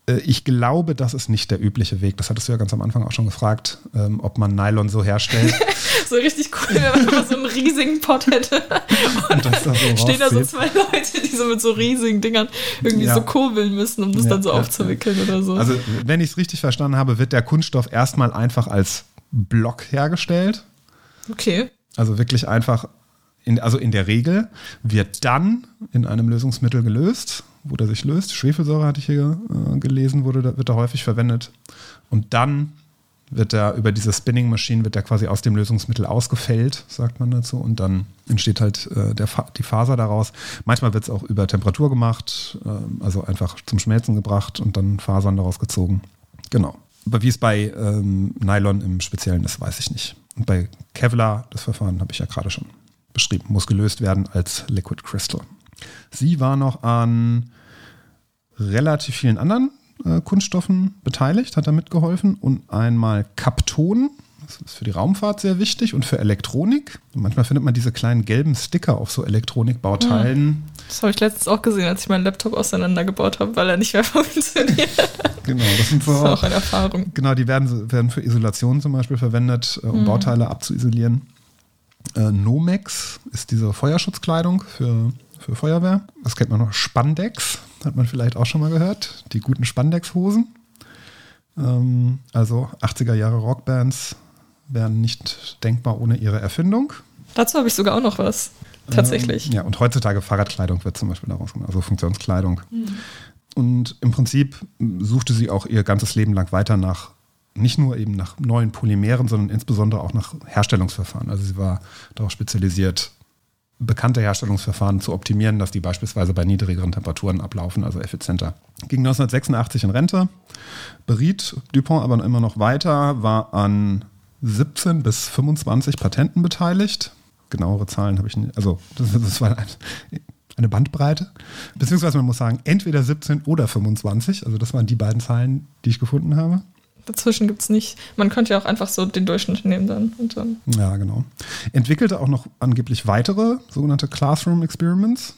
Äh, Ich glaube, das ist nicht der übliche Weg. Das hattest du ja ganz am Anfang auch schon gefragt, ähm, ob man Nylon so herstellt. So richtig cool, wenn man so einen riesigen Pot hätte. Und das da so Stehen da so zwei Leute, die so mit so riesigen Dingern irgendwie Ja. so kurbeln müssen, um das Ja, dann so ja, aufzuwickeln oder so. Also, wenn ich es richtig verstanden habe, wird der Kunststoff erstmal einfach als Block hergestellt. okay. Also wirklich einfach, in, also in der Regel, wird dann in einem Lösungsmittel gelöst, wo der sich löst. Schwefelsäure hatte ich hier äh, gelesen, wurde, wird da häufig verwendet. Und dann wird er über diese Spinning Machine wird er quasi aus dem Lösungsmittel ausgefällt, sagt man dazu, und dann entsteht halt äh, der Fa die Faser daraus. Manchmal wird es auch über Temperatur gemacht, ähm, also einfach zum Schmelzen gebracht und dann Fasern daraus gezogen. Genau. Aber wie es bei ähm, Nylon im Speziellen ist, weiß ich nicht. Und bei Kevlar, das Verfahren habe ich ja gerade schon beschrieben, muss gelöst werden als Liquid Crystal. Sie war noch an relativ vielen anderen äh, Kunststoffen beteiligt, hat da mitgeholfen und einmal Kapton, das ist für die Raumfahrt sehr wichtig und für Elektronik. Und manchmal findet man diese kleinen gelben Sticker auf so Elektronikbauteilen. Das habe ich letztens auch gesehen, als ich meinen Laptop auseinandergebaut habe, weil er nicht mehr funktioniert. Genau, das sind so Das war auch eine Erfahrung. Genau, die werden, werden für Isolation zum Beispiel verwendet, äh, um Bauteile abzuisolieren. Äh, Nomex ist diese Feuerschutzkleidung für, für Feuerwehr. Das kennt man noch. Spandex hat man vielleicht auch schon mal gehört. Die guten Spandex-Hosen. Ähm, also 80er Jahre Rockbands wären nicht denkbar ohne ihre Erfindung. Dazu habe ich sogar auch noch was. Tatsächlich. Ähm, ja, und heutzutage Fahrradkleidung wird zum Beispiel daraus gemacht, also Funktionskleidung. Und im Prinzip suchte sie auch ihr ganzes Leben lang weiter nach, nicht nur eben nach neuen Polymeren, sondern insbesondere auch nach Herstellungsverfahren. Also sie war darauf spezialisiert, bekannte Herstellungsverfahren zu optimieren, dass die beispielsweise bei niedrigeren Temperaturen ablaufen, also effizienter. Ging 1986 in Rente, beriet Dupont aber immer noch weiter, war an 17 bis 25 Patenten beteiligt. Genauere Zahlen habe ich nicht, also das, das war ein, eine Bandbreite. Beziehungsweise man muss sagen, entweder 17 oder 25. Also das waren die beiden Zahlen, die ich gefunden habe. Dazwischen gibt es nicht. Man könnte ja auch einfach so den Durchschnitt nehmen dann. Und dann. Ja, genau. Entwickelte auch noch angeblich weitere sogenannte Classroom Experiments,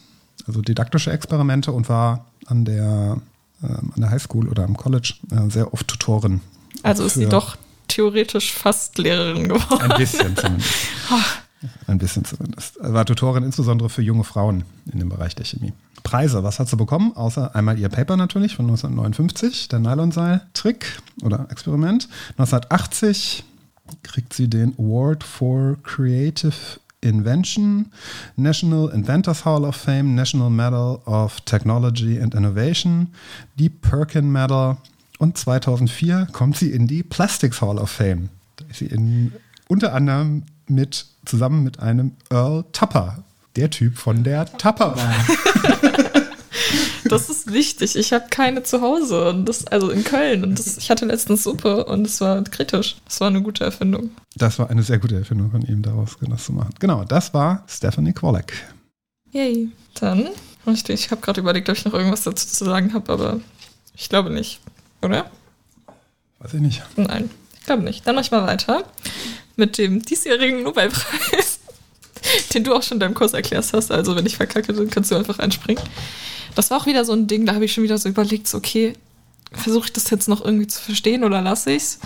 also didaktische Experimente und war an der, ähm, an der Highschool oder am College äh, sehr oft Tutorin. Also ist sie doch theoretisch fast Lehrerin geworden. Ein bisschen zumindest. Ein bisschen zumindest. War Tutorin insbesondere für junge Frauen in dem Bereich der Chemie. Preise, was hat sie bekommen? Außer einmal ihr Paper natürlich von 1959, der Nylonseil-Trick oder Experiment. 1980 kriegt sie den Award for Creative Invention, National Inventors Hall of Fame, National Medal of Technology and Innovation, die Perkin Medal und 2004 kommt sie in die Plastics Hall of Fame. Da ist sie in, unter anderem mit, zusammen mit einem Earl Tupper, der Typ von der Tupperware. Das ist wichtig. Ich habe keine zu Hause. Und das, also in Köln. Und das, ich hatte letztens Suppe und es war kritisch. Das war eine gute Erfindung. Das war eine sehr gute Erfindung von ihm, daraus das zu machen. Genau, das war Stephanie Kwolek. Yay. Dann, ich, ich habe gerade überlegt, ob ich noch irgendwas dazu zu sagen habe, aber ich glaube nicht. Oder? Weiß ich nicht. Nein, ich glaube nicht. Dann mach ich mal weiter mit dem diesjährigen Nobelpreis, den du auch schon in deinem Kurs erklärt hast. Also wenn ich verkacke, dann kannst du einfach einspringen. Das war auch wieder so ein Ding, da habe ich schon wieder so überlegt, so okay, versuche ich das jetzt noch irgendwie zu verstehen oder lasse ich's?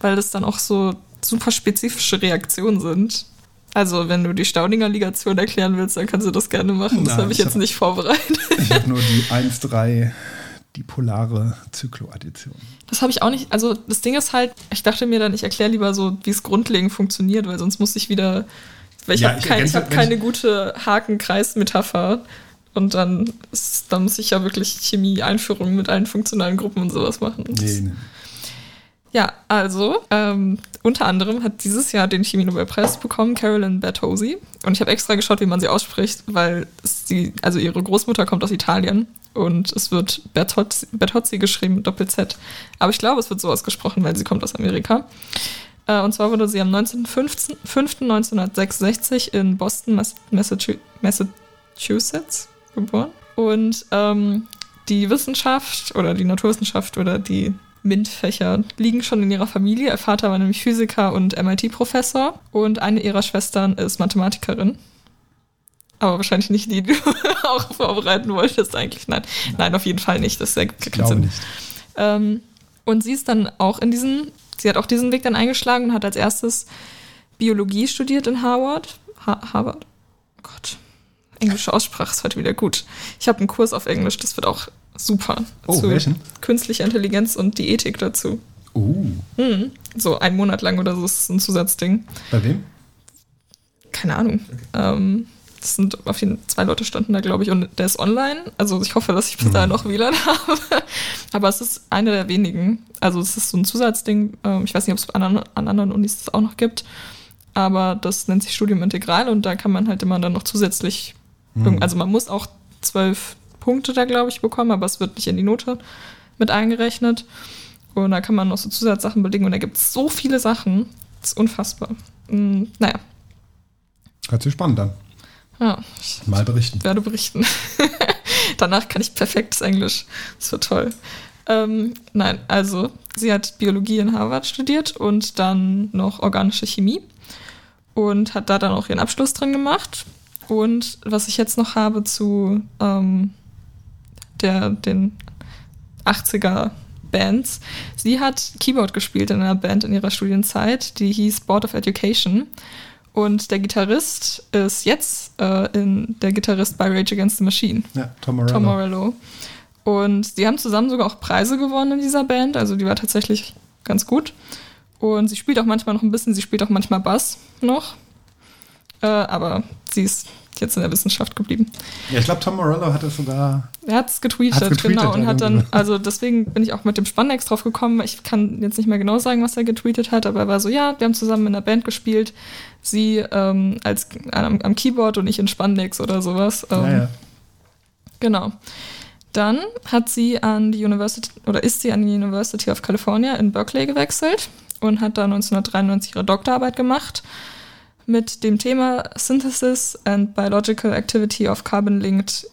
Weil das dann auch so super spezifische Reaktionen sind. Also wenn du die Staudinger Ligation erklären willst, dann kannst du das gerne machen. Das habe ich ich jetzt hab- nicht vorbereitet. Ich habe nur die 1-3 dipolare Zykloaddition. Das habe ich auch nicht. Also das Ding ist halt, ich dachte mir dann, ich erkläre lieber so, wie es grundlegend funktioniert, weil sonst muss ich wieder. Weil ich Ja, habe kein, hab keine ich- gute Haken-Kreis-Metapher. Und dann, ist, dann muss ich ja wirklich Chemie-Einführungen mit allen funktionalen Gruppen und sowas machen. Nee, nee. Ja, also, ähm, unter anderem hat dieses Jahr den Chemie-Nobelpreis bekommen Carolyn Bertozzi. Und ich habe extra geschaut, wie man sie ausspricht, weil sie, also ihre Großmutter kommt aus Italien und es wird Bertozzi, Bertozzi geschrieben Doppel-Z. Aber ich glaube, es wird so ausgesprochen, weil sie kommt aus Amerika. Äh, und zwar wurde sie am 19.05.1966 in Boston, Mass- Massachu- Massachusetts geboren. Und ähm, die Wissenschaft oder die Naturwissenschaft oder die MINT-Fächer liegen schon in ihrer Familie. Ihr Vater war nämlich Physiker und MIT-Professor und eine ihrer Schwestern ist Mathematikerin. Aber wahrscheinlich nicht die, die du auch vorbereiten wolltest eigentlich. Nein, nein, auf jeden Fall nicht. Das ergibt Ich keinen Sinn. nicht. Ähm, und sie ist dann auch in diesen, sie hat auch diesen Weg dann eingeschlagen und hat als erstes Biologie studiert in Harvard. Ha Harvard? Oh Gott. Englische Aussprache ist heute wieder gut. Ich habe einen Kurs auf Englisch, das wird auch super. Oh, welchen? Künstliche Intelligenz und die Ethik dazu. Uh, Mhm. So ein Monat lang oder so ist es ein Zusatzding. bei wem? Keine Ahnung. Ähm, das sind auf jeden Fall zwei Leute standen da, glaube ich, und der ist online. Also ich hoffe, dass ich bis dahin noch WLAN habe. Aber es ist eine der wenigen. Also es ist so ein Zusatzding. Ähm, ich weiß nicht, ob es an, an anderen Unis das auch noch gibt. Aber das nennt sich Studium Integral und da kann man halt immer dann noch zusätzlich, irgend- also man muss auch zwölf Punkte da, glaube ich, bekommen, aber es wird nicht in die Note mit eingerechnet. Und da kann man noch so Zusatzsachen belegen und da gibt es so viele Sachen. Das ist unfassbar. Mm, naja, Hört sich spannend an. Ja, Mal berichten. werde berichten. Danach kann ich perfektes Englisch. Das wird toll. Ähm, nein, also sie hat Biologie in Harvard studiert und dann noch organische Chemie und hat da dann auch ihren Abschluss drin gemacht. Und was ich jetzt noch habe zu ähm, der, den 80er Bands, sie hat Keyboard gespielt in einer Band in ihrer Studienzeit, die hieß Board of Education. Und der Gitarrist ist jetzt äh, in, der Gitarrist bei Rage Against the Machine. Ja, Tom Morello. Tom Morello. Und sie haben zusammen sogar auch Preise gewonnen in dieser Band. Also die war tatsächlich ganz gut. Und sie spielt auch manchmal noch ein bisschen, sie spielt auch manchmal Bass noch. Äh, aber sie ist jetzt in der Wissenschaft geblieben. Ja, ich glaube, Tom Morello hat es sogar. Er hat es getweetet, getweetet, genau. Und hat dann, genau. also deswegen bin ich auch mit dem Spandex drauf gekommen. Ich kann jetzt nicht mehr genau sagen, was er getweetet hat, aber er war so, ja, wir haben zusammen in der Band gespielt. Sie ähm, als am, am Keyboard und ich in Spandex oder sowas. Ähm, Ja, ja. Genau. Dann hat sie an die University oder ist sie an die University of California in Berkeley gewechselt und hat da 1993 ihre Doktorarbeit gemacht mit dem Thema Synthesis and Biological Activity of Carbon-Linked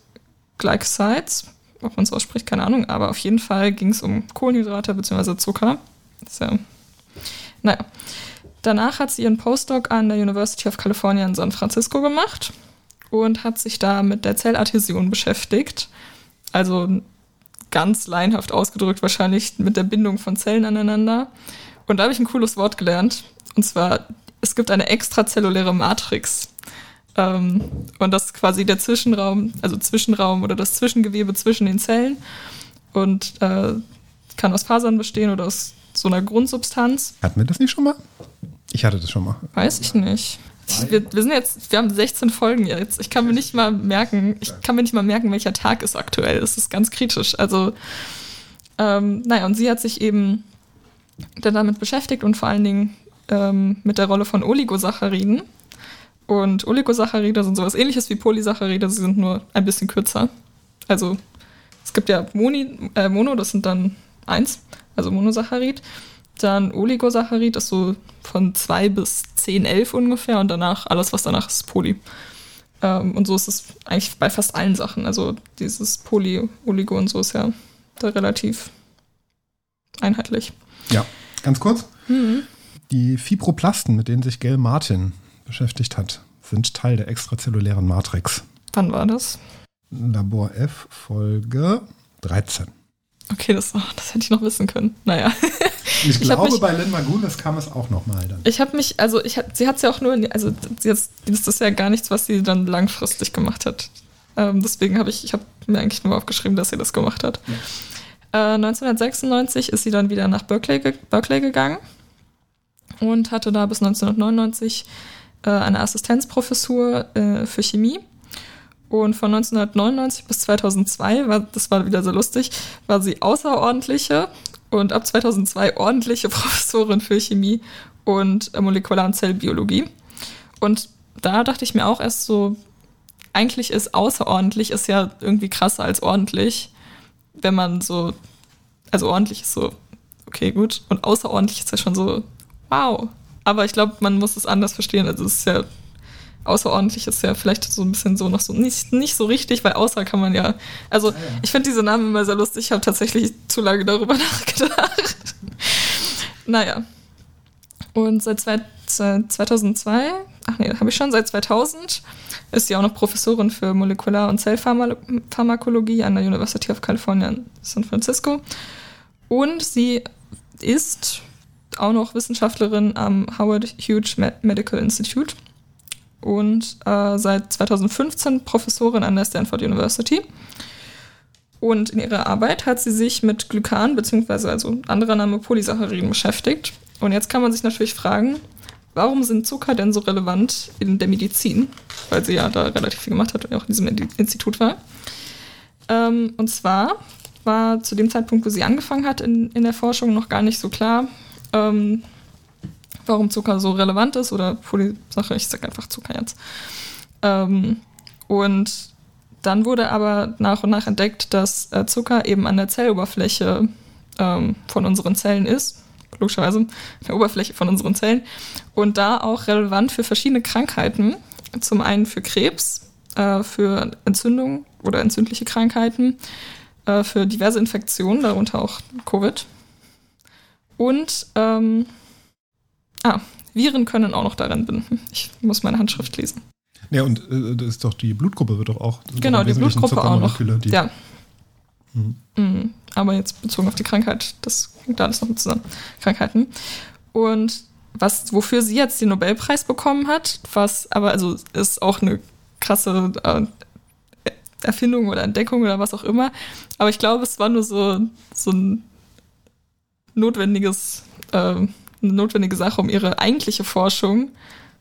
Glycosides. Ob man es ausspricht, keine Ahnung, aber auf jeden Fall ging es um Kohlenhydrate bzw. Zucker. Ja, naja. Danach hat sie ihren Postdoc an der University of California in San Francisco gemacht und hat sich da mit der Zelladhäsion beschäftigt. Also ganz laienhaft ausgedrückt wahrscheinlich mit der Bindung von Zellen aneinander. Und da habe ich ein cooles Wort gelernt. Und zwar, es gibt eine extrazelluläre Matrix. Ähm, und das ist quasi der Zwischenraum, also Zwischenraum oder das Zwischengewebe zwischen den Zellen. Und äh, kann aus Fasern bestehen oder aus so einer Grundsubstanz. Hatten wir das nicht schon mal? Ich hatte das schon mal. Weiß ich nicht. Wir, wir sind jetzt, wir haben 16 Folgen jetzt. Ich kann mir nicht mal merken, ich kann mir nicht mal merken, welcher Tag ist aktuell. Das ist ganz kritisch. Also, ähm, naja, und sie hat sich eben dann damit beschäftigt und vor allen Dingen ähm, mit der Rolle von Oligosacchariden. Und Oligosaccharide sind sowas ähnliches wie Polysaccharide, sie sind nur ein bisschen kürzer. Also es gibt ja Moni, äh, Mono, das sind dann eins, also Monosaccharid. Dann Oligosaccharid ist so von 2 bis 10, 11 ungefähr und danach, alles was danach ist, Poly. Ähm, und so ist es eigentlich bei fast allen Sachen. Also dieses Poly, Oligo und so ist ja da relativ einheitlich. Ja, ganz kurz. Die Fibroplasten, mit denen sich Gail Martin beschäftigt hat, sind Teil der extrazellulären Matrix. Wann war das? Labor F, Folge 13. Okay, das, oh, das hätte ich noch wissen können. Naja. Ich, Ich glaube, mich- bei Lynn Magulis kam es auch nochmal dann. Ich habe mich, also ich hab, sie hat es ja auch nur, also jetzt das ist ja gar nichts, was sie dann langfristig gemacht hat. Ähm, deswegen habe ich, ich habe mir eigentlich nur aufgeschrieben, dass sie das gemacht hat. Äh, 1996 ist sie dann wieder nach Berkeley, Berkeley gegangen und hatte da bis 1999 äh, eine Assistenzprofessur äh, für Chemie. Und von 1999 bis 2002, war, das war wieder so lustig, war sie außerordentliche und ab 2002 ordentliche Professorin für Chemie und äh, Molekular- und Zellbiologie. Und da dachte ich mir auch erst so, eigentlich ist außerordentlich ist ja irgendwie krasser als ordentlich, wenn man so, also ordentlich ist so, okay, gut, und außerordentlich ist ja schon so, wow. Aber ich glaube, man muss es anders verstehen. Also es ist ja außerordentlich ist ja vielleicht so ein bisschen so noch so nicht, nicht so richtig, weil außer kann man ja. Also ich finde diese Namen immer sehr lustig. Ich habe tatsächlich zu lange darüber nachgedacht. naja. Und seit 2002, ach nee, habe ich schon, seit 2000 ist sie auch noch Professorin für Molekular- und Zellpharmakologie an der University of California in San Francisco. Und sie ist auch noch Wissenschaftlerin am Howard Hughes Medical Institute und äh, seit 2015 Professorin an der Stanford University. Und in ihrer Arbeit hat sie sich mit Glykan bzw. also anderer Name Polysacchariden beschäftigt. Und jetzt kann man sich natürlich fragen, warum sind Zucker denn so relevant in der Medizin? Weil sie ja da relativ viel gemacht hat und auch in diesem Institut war. Ähm, und zwar war zu dem Zeitpunkt, wo sie angefangen hat in, in der Forschung, noch gar nicht so klar, ähm, warum Zucker so relevant ist oder Polysache, ich sage einfach Zucker jetzt. Ähm, und dann wurde aber nach und nach entdeckt, dass äh, Zucker eben an der Zelloberfläche ähm, von unseren Zellen ist, logischerweise der Oberfläche von unseren Zellen, und da auch relevant für verschiedene Krankheiten, zum einen für Krebs, äh, für Entzündungen oder entzündliche Krankheiten, äh, für diverse Infektionen, darunter auch Covid. Und ähm, Ah, Viren können auch noch daran binden. Ich muss meine Handschrift lesen. Ja, und äh, das ist doch die Blutgruppe wird doch auch. Genau, die Blutgruppe auch noch. ja. Mhm. Mhm. Aber jetzt bezogen auf die Krankheit, das hängt da alles noch mit zusammen. Krankheiten. Und was, wofür sie jetzt den Nobelpreis bekommen hat, was aber, also ist auch eine krasse äh, Erfindung oder Entdeckung oder was auch immer. Aber ich glaube, es war nur so, so ein notwendiges äh, eine notwendige Sache, um ihre eigentliche Forschung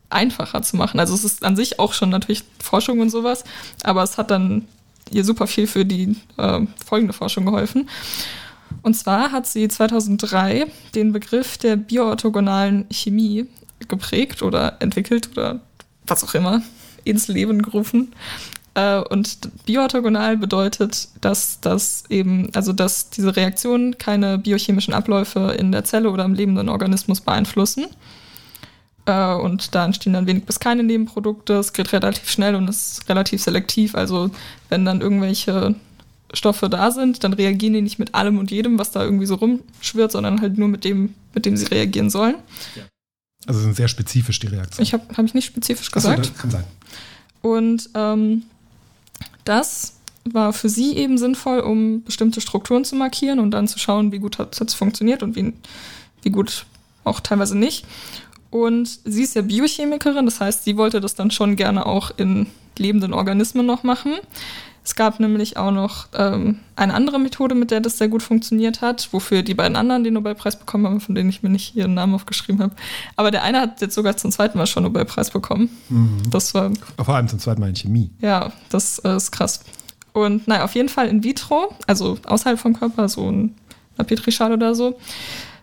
einfacher zu machen. Also es ist an sich auch schon natürlich Forschung und sowas, aber es hat dann ihr super viel für die äh, folgende Forschung geholfen. Und zwar hat sie 2003 den Begriff der bioorthogonalen Chemie geprägt oder entwickelt oder was auch immer ins Leben gerufen. Äh, und bioorthogonal bedeutet, dass das eben, also dass diese Reaktionen keine biochemischen Abläufe in der Zelle oder im lebenden Organismus beeinflussen. Äh, und da entstehen dann wenig bis keine Nebenprodukte. Es geht relativ schnell und ist relativ selektiv. Also wenn dann irgendwelche Stoffe da sind, dann reagieren die nicht mit allem und jedem, was da irgendwie so rumschwirrt, sondern halt nur mit dem, mit dem sie reagieren sollen. Also sind sehr spezifisch die Reaktionen. Ich habe hab ich nicht spezifisch gesagt. Das kann sein. Und ähm, das war für sie eben sinnvoll, um bestimmte Strukturen zu markieren und dann zu schauen, wie gut hat es funktioniert und wie, wie gut auch teilweise nicht. Und sie ist ja Biochemikerin, das heißt, sie wollte das dann schon gerne auch in lebenden Organismen noch machen. Es gab nämlich auch noch ähm, eine andere Methode, mit der das sehr gut funktioniert hat, wofür die beiden anderen den Nobelpreis bekommen haben, von denen ich mir nicht ihren Namen aufgeschrieben habe. Aber der eine hat jetzt sogar zum zweiten Mal schon Nobelpreis bekommen. Mhm. Das war. Vor allem zum zweiten Mal in Chemie. Ja, das äh, ist krass. Und naja, auf jeden Fall in vitro, also außerhalb vom Körper, so in einer Petrischale oder so,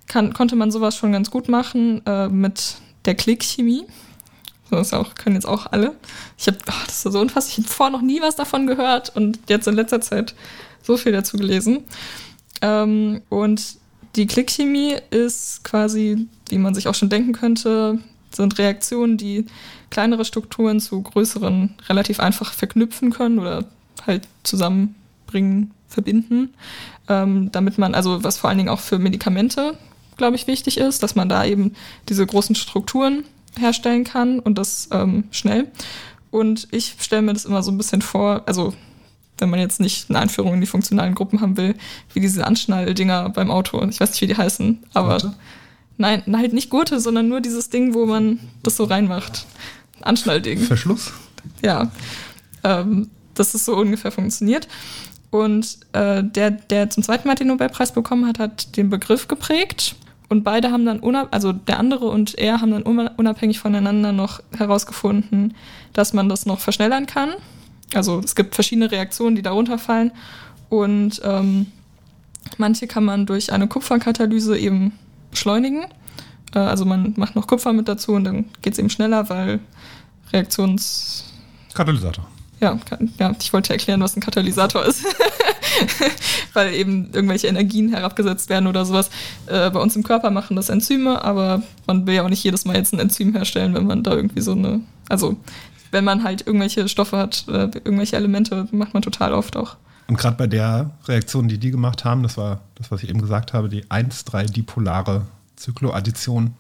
kann, konnte man sowas schon ganz gut machen äh, mit der Klickchemie. Das auch, können jetzt auch alle. Ich habe, oh, das ist so unfassbar, ich habe vorher noch nie was davon gehört und jetzt in letzter Zeit so viel dazu gelesen. Ähm, und die Klickchemie ist quasi, wie man sich auch schon denken könnte, sind Reaktionen, die kleinere Strukturen zu größeren relativ einfach verknüpfen können oder halt zusammenbringen, verbinden, ähm, damit man, also was vor allen Dingen auch für Medikamente, glaube ich, wichtig ist, dass man da eben diese großen Strukturen herstellen kann und das ähm, schnell. Und ich stelle mir das immer so ein bisschen vor, also wenn man jetzt nicht eine Einführung in die funktionalen Gruppen haben will, wie diese Anschnalldinger beim Auto. Ich weiß nicht, wie die heißen, aber Gurte? nein, halt nicht Gurte, sondern nur dieses Ding, wo man das so reinmacht. Anschnallding. Verschluss? Ja. Ähm, dass es so ungefähr funktioniert. Und äh, der, der zum zweiten Mal den Nobelpreis bekommen hat, hat den Begriff geprägt und beide haben dann, also der andere und er haben dann unabhängig voneinander noch herausgefunden, dass man das noch verschnellern kann. Also es gibt verschiedene Reaktionen, die darunter fallen. Und ähm, manche kann man durch eine Kupferkatalyse eben beschleunigen. Äh, also man macht noch Kupfer mit dazu und dann geht es eben schneller, weil Reaktions... Katalysator. Ja, ja, ich wollte erklären, was ein Katalysator ist. Weil eben irgendwelche Energien herabgesetzt werden oder sowas. Äh, bei uns im Körper machen das Enzyme, aber man will ja auch nicht jedes Mal jetzt ein Enzym herstellen, wenn man da irgendwie so eine. Also wenn man halt irgendwelche Stoffe hat, äh, irgendwelche Elemente, macht man total oft auch. Und gerade bei der Reaktion, die die gemacht haben, das war das, was ich eben gesagt habe, die 1,3-dipolare Zykloaddition,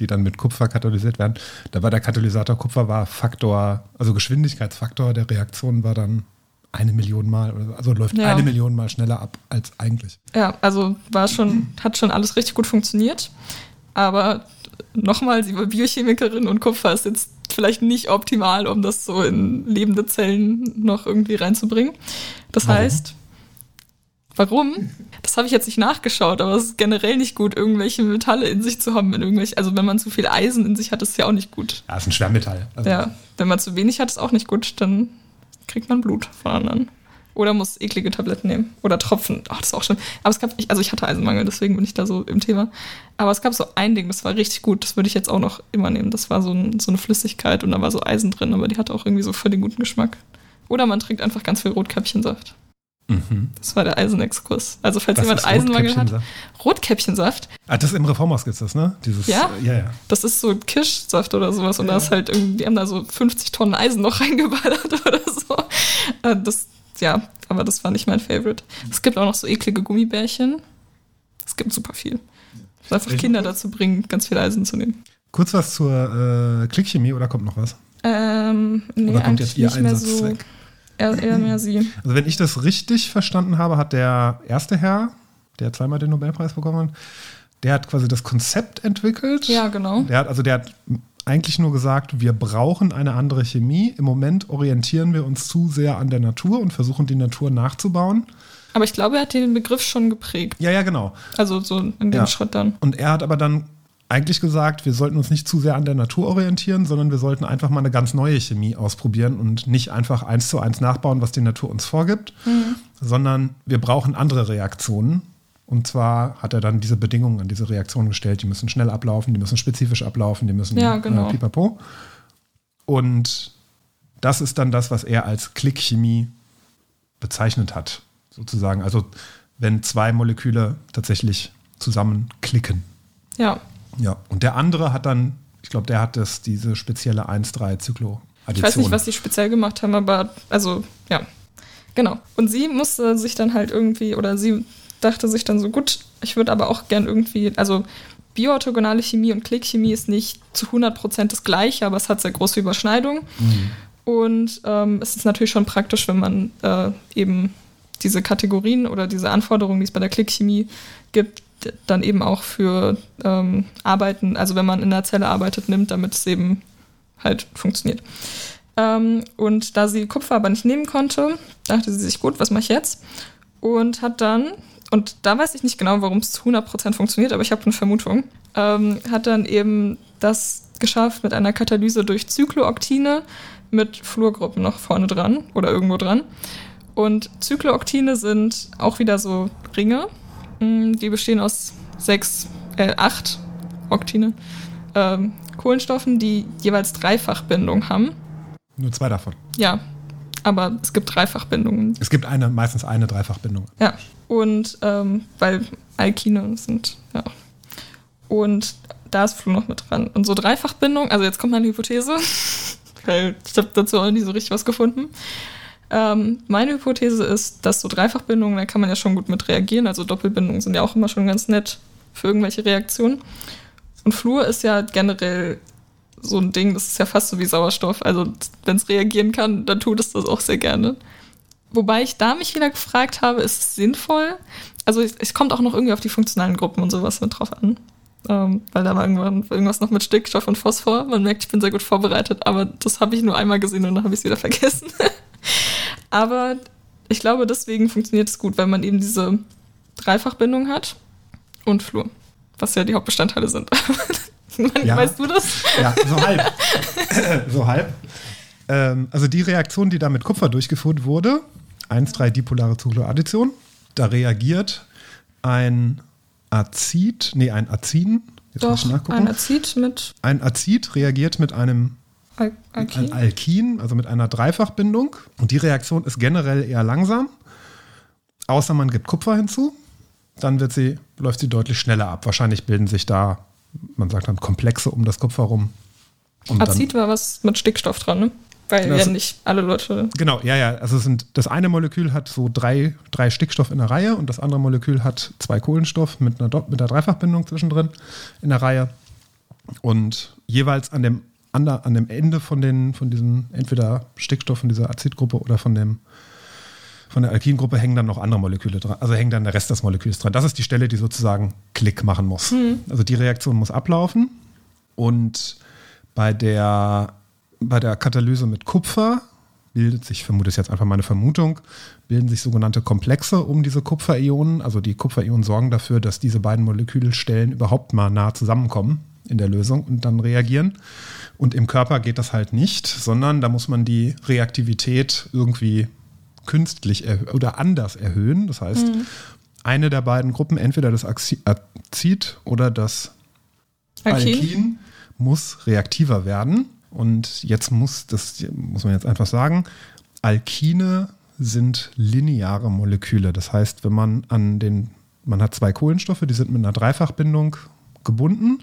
die dann mit Kupfer katalysiert werden. Da war der Katalysator Kupfer war Faktor, also Geschwindigkeitsfaktor der Reaktion war dann eine Million Mal, also läuft Ja. eine Million Mal schneller ab als eigentlich. Ja, also war schon, hat schon alles richtig gut funktioniert. Aber nochmal, sie war Biochemikerin und Kupfer ist jetzt vielleicht nicht optimal, um das so in lebende Zellen noch irgendwie reinzubringen. Das Warum? heißt, warum? Das habe ich jetzt nicht nachgeschaut, aber es ist generell nicht gut, irgendwelche Metalle in sich zu haben. In irgendwelche, also wenn man zu viel Eisen in sich hat, ist es ja auch nicht gut. Ja, ist ein Schwermetall. Also, Ja, wenn man zu wenig hat, ist auch nicht gut, dann kriegt man Blut von anderen. Oder muss eklige Tabletten nehmen. Oder Tropfen. Ach, das ist auch schlimm. Aber es gab, ich, also ich hatte Eisenmangel, deswegen bin ich da so im Thema. Aber es gab so ein Ding, das war richtig gut. Das würde ich jetzt auch noch immer nehmen. Das war so, ein, so eine Flüssigkeit und da war so Eisen drin, aber die hatte auch irgendwie so voll den guten Geschmack. Oder man trinkt einfach ganz viel Rotkäppchensaft. Mhm. Das war der Eisenexkurs. Also falls Das jemand Eisenmangel hat, Rotkäppchensaft. Ah, das im Reformhaus gibt es das, ne? Dieses, Ja? äh, ja, ja. das ist so Kirschsaft oder sowas und da ist halt irgendwie, die haben da so 50 Tonnen Eisen noch reingeballert oder so. Äh, Das, ja, aber das war nicht mein Favorite. Es gibt auch noch so eklige Gummibärchen. Es gibt super viel. Will einfach Kinder dazu bringen, ganz viel Eisen zu nehmen. Kurz was zur äh, Klickchemie oder kommt noch was? Ähm, nee, Oder kommt jetzt Ihr nicht mehr so. Eher, eher mehr sie. Also wenn ich das richtig verstanden habe, hat der erste Herr, der zweimal den Nobelpreis bekommen hat, der hat quasi das Konzept entwickelt. Ja, genau. Der hat, also der hat eigentlich nur gesagt, wir brauchen eine andere Chemie. Im Moment orientieren wir uns zu sehr an der Natur und versuchen die Natur nachzubauen. Aber ich glaube, er hat den Begriff schon geprägt. Ja, ja, genau. Also so in dem Ja. Schritt dann. Und er hat aber dann eigentlich gesagt, wir sollten uns nicht zu sehr an der Natur orientieren, sondern wir sollten einfach mal eine ganz neue Chemie ausprobieren und nicht einfach eins zu eins nachbauen, was die Natur uns vorgibt, sondern wir brauchen andere Reaktionen. Und zwar hat er dann diese Bedingungen an diese Reaktionen gestellt. Die müssen schnell ablaufen, die müssen spezifisch ablaufen, die müssen Ja, genau. äh, pipapo. Und das ist dann das, was er als Klickchemie bezeichnet hat, sozusagen. Also wenn zwei Moleküle tatsächlich zusammenklicken. Ja. Ja, und der andere hat dann, ich glaube, der hat das, diese spezielle 1-3-Zyklo. Ich weiß nicht, was die speziell gemacht haben, aber also, ja. Genau. Und sie musste sich dann halt irgendwie, oder sie dachte sich dann so, gut, ich würde aber auch gern irgendwie, also bioorthogonale Chemie und Klickchemie ist nicht zu 100% das gleiche, aber es hat sehr große Überschneidungen. Und ähm, es ist natürlich schon praktisch, wenn man äh, eben diese Kategorien oder diese Anforderungen, die es bei der Klickchemie gibt, dann eben auch für ähm, Arbeiten, also wenn man in der Zelle arbeitet, nimmt, damit es eben halt funktioniert. Ähm, und da sie Kupfer aber nicht nehmen konnte, dachte sie sich, gut, was mache ich jetzt? Und hat dann, und da weiß ich nicht genau, warum es zu 100% funktioniert, aber ich habe eine Vermutung, ähm, hat dann eben das geschafft mit einer Katalyse durch Zyklooktine mit Fluorgruppen noch vorne dran oder irgendwo dran. Und Zyklooktine sind auch wieder so Ringe, die bestehen aus sechs, äh, acht Oktine, ähm, Kohlenstoffen, die jeweils Dreifachbindung haben. Nur zwei davon. Ja, aber es gibt Dreifachbindungen. Es gibt eine, meistens eine Dreifachbindung. Ja, und ähm, weil Alkine sind, ja. Und da ist Fluor noch mit dran. Und so Dreifachbindung, also jetzt kommt meine Hypothese, weil ich habe dazu auch nicht so richtig was gefunden. Ähm, meine Hypothese ist, dass so Dreifachbindungen, da kann man ja schon gut mit reagieren. Also Doppelbindungen sind ja auch immer schon ganz nett für irgendwelche Reaktionen. Und Fluor ist ja generell so ein Ding, das ist ja fast so wie Sauerstoff. Also wenn es reagieren kann, dann tut es das auch sehr gerne. Wobei ich da mich wieder gefragt habe, ist es sinnvoll? Also es, kommt auch noch irgendwie auf die funktionalen Gruppen und sowas mit drauf an. Ähm, weil da war irgendwann irgendwas noch mit Stickstoff und Phosphor. Man merkt, ich bin sehr gut vorbereitet, aber das habe ich nur einmal gesehen und dann habe ich es wieder vergessen. aber ich glaube, deswegen funktioniert es gut, weil man eben diese Dreifachbindung hat und Fluor, was ja die Hauptbestandteile sind. Man, Ja. Weißt du das? Ja, so halb. so halb. Ähm, also die Reaktion, die da mit Kupfer durchgeführt wurde, 1,3-dipolare Zykloaddition, da reagiert ein Azid, nee, ein Azin, jetzt muss ich Doch, nachgucken. ein Azid mit ein Azid reagiert mit einem Al mit Alkin. einem Alkin, also mit einer Dreifachbindung. Und die Reaktion ist generell eher langsam, außer man gibt Kupfer hinzu. Dann wird sie, läuft sie deutlich schneller ab. Wahrscheinlich bilden sich da, man sagt dann Komplexe um das Kupfer rum. Und Azid war was mit Stickstoff dran, ne? Weil Das- ja nicht alle Leute. Genau, ja, ja. Also es sind, das eine Molekül hat so drei, drei Stickstoff in der Reihe und das andere Molekül hat zwei Kohlenstoff mit einer, mit einer Dreifachbindung zwischendrin in der Reihe. Und jeweils an dem, ander, an dem Ende von, den, von diesem entweder Stickstoff von dieser Azidgruppe oder von, dem, von der Alkingruppe hängen dann noch andere Moleküle dran. Also hängt dann der Rest des Moleküls dran. Das ist die Stelle, die sozusagen Klick machen muss. Also die Reaktion muss ablaufen. Und bei der, bei der Katalyse mit Kupfer bildet sich, ich vermute es jetzt einfach meine Vermutung, bilden sich sogenannte Komplexe um diese Kupferionen. Also die Kupferionen sorgen dafür, dass diese beiden Molekülstellen überhaupt mal nah zusammenkommen in der Lösung und dann reagieren. Und im Körper geht das halt nicht, sondern da muss man die Reaktivität irgendwie künstlich oder anders erhöhen. Das heißt, eine der beiden Gruppen, entweder das Azid oder das Alkin. Alkin muss reaktiver werden. Und jetzt muss, das muss man jetzt einfach sagen, Alkine sind lineare Moleküle. Das heißt, wenn man an den, man hat zwei Kohlenstoffe, die sind mit einer Dreifachbindung gebunden.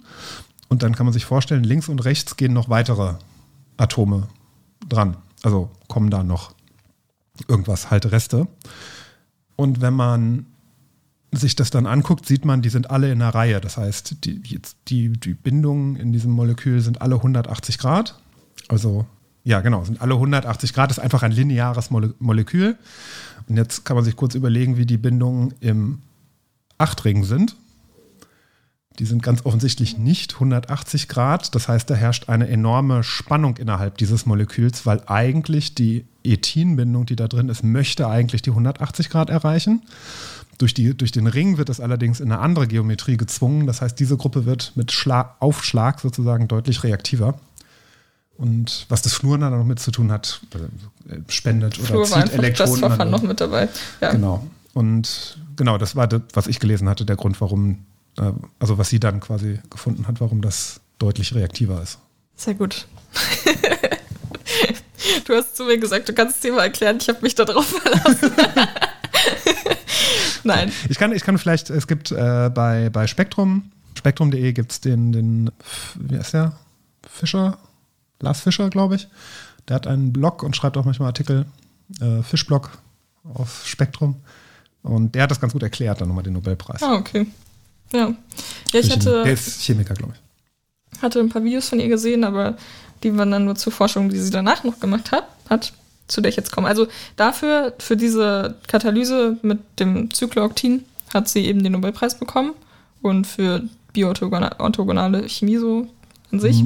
Und dann kann man sich vorstellen, links und rechts gehen noch weitere Atome dran. Also kommen da noch irgendwas, halt Reste. Und wenn man sich das dann anguckt, sieht man, die sind alle in einer Reihe. Das heißt, die, die, die Bindungen in diesem Molekül sind alle 180 Grad. Also, ja, genau, sind alle 180 Grad. Das ist einfach ein lineares Mole Molekül. Und jetzt kann man sich kurz überlegen, wie die Bindungen im Achtring sind. Die sind ganz offensichtlich nicht 180 Grad. Das heißt, da herrscht eine enorme Spannung innerhalb dieses Moleküls, weil eigentlich die Ethinbindung, die da drin ist, möchte eigentlich die 180 Grad erreichen. Durch, die, durch den Ring wird es allerdings in eine andere Geometrie gezwungen. Das heißt, diese Gruppe wird mit Schlag, Aufschlag sozusagen deutlich reaktiver. Und was das Fluor dann noch mit zu tun hat, äh, spendet oder Fluor war zieht einfach das Elektronen. Verfahren noch mit dabei. Ja. Genau. Und genau, das war das, was ich gelesen hatte, der Grund, warum, also was sie dann quasi gefunden hat, warum das deutlich reaktiver ist. Sehr gut. du hast zu mir gesagt, du kannst es dir mal erklären. Ich habe mich da drauf verlassen. Nein. Ich kann, ich kann vielleicht, es gibt äh, bei, bei Spektrum, spektrum.de gibt es den, den, wie heißt der? Fischer? Lars Fischer, glaube ich. Der hat einen Blog und schreibt auch manchmal Artikel, äh, Fischblog auf Spektrum. Und der hat das ganz gut erklärt, dann nochmal den Nobelpreis. Ah, okay. Ja. Ja, ich der hatte, ist Chemiker, glaube ich. hatte ein paar Videos von ihr gesehen, aber die waren dann nur zur Forschung, die sie danach noch gemacht hat, hat zu der ich jetzt komme. Also dafür, für diese Katalyse mit dem Cyclooctin, hat sie eben den Nobelpreis bekommen und für bioorthogonale Chemie so an sich,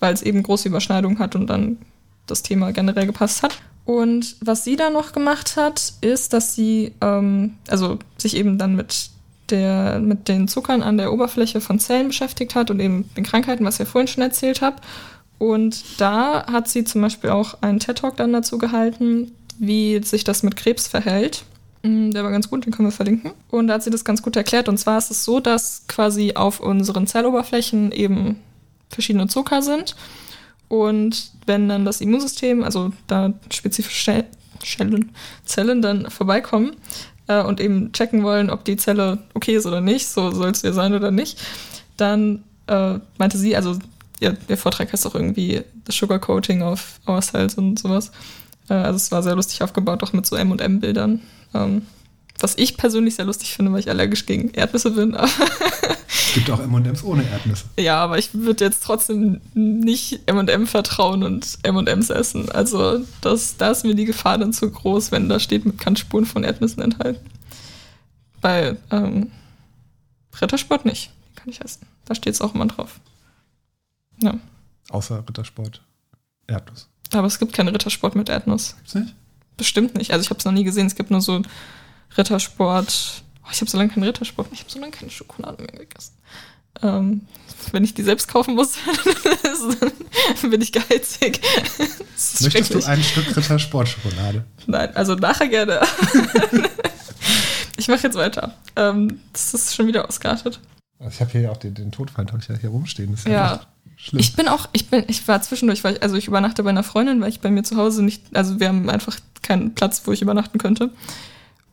weil es eben große Überschneidungen hat und dann das Thema generell gepasst hat. Und was sie dann noch gemacht hat, ist, dass sie ähm, also sich eben dann mit der mit den Zuckern an der Oberfläche von Zellen beschäftigt hat und eben den Krankheiten, was ich ja vorhin schon erzählt habe. Und da hat sie zum Beispiel auch einen TED-Talk dann dazu gehalten, wie sich das mit Krebs verhält. Mm, Der war ganz gut, den können wir verlinken. Und da hat sie das ganz gut erklärt. Und zwar ist es so, dass quasi auf unseren Zelloberflächen eben verschiedene Zucker sind. Und wenn dann das Immunsystem, also da spezifische Zellen, Zellen dann vorbeikommen äh, und eben checken wollen, ob die Zelle okay ist oder nicht, so soll es ja sein oder nicht, dann äh, meinte sie, also ihr, ihr Vortrag heißt auch irgendwie The Sugar Coating of Our Cells und sowas. Äh, also es war sehr lustig aufgebaut, auch mit so M&M-Bildern. Ähm, was ich persönlich sehr lustig finde, weil ich allergisch gegen Erdnüsse bin. Es gibt auch M&M's ohne Erdnüsse. ja, aber ich würde jetzt trotzdem nicht M&M vertrauen und M&M's essen. Also das, da ist mir die Gefahr dann zu groß, wenn da steht, mit kann Spuren von Erdnüssen enthalten. Bei ähm, Rittersport nicht. Die kann ich essen. Da steht es auch immer drauf. Ja. Außer Rittersport. Erdnuss. Aber es gibt keinen Rittersport mit Erdnuss. Gibt's nicht? Bestimmt nicht. Also ich habe es noch nie gesehen. Es gibt nur so Rittersport. Oh, ich habe so lange keinen Rittersport. Ich habe so lange keine Schokolade mehr gegessen. Ähm, wenn ich die selbst kaufen muss, dann bin ich geizig. Möchtest du ein Stück Rittersportschokolade? Nein, also nachher gerne. ich mache jetzt weiter. Ähm, das ist schon wieder ausgeartet. Ich habe hier auch den, den Todfeind habe ich ja hier rumstehen. Das ist Ja. echt schlimm. Ich bin auch, ich bin, ich war zwischendurch, weil ich, also ich übernachte bei einer Freundin, weil ich bei mir zu Hause nicht, also wir haben einfach keinen Platz, wo ich übernachten könnte.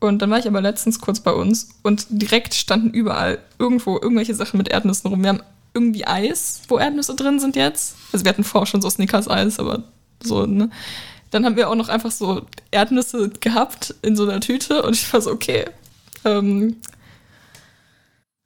Und dann war ich aber letztens kurz bei uns und direkt standen überall irgendwo irgendwelche Sachen mit Erdnüssen rum. Wir haben irgendwie Eis, wo Erdnüsse drin sind jetzt. Also wir hatten vorher schon so Snickers-Eis, aber So, ne? Dann haben wir auch noch einfach so Erdnüsse gehabt in so einer Tüte und ich war so, okay. Ähm,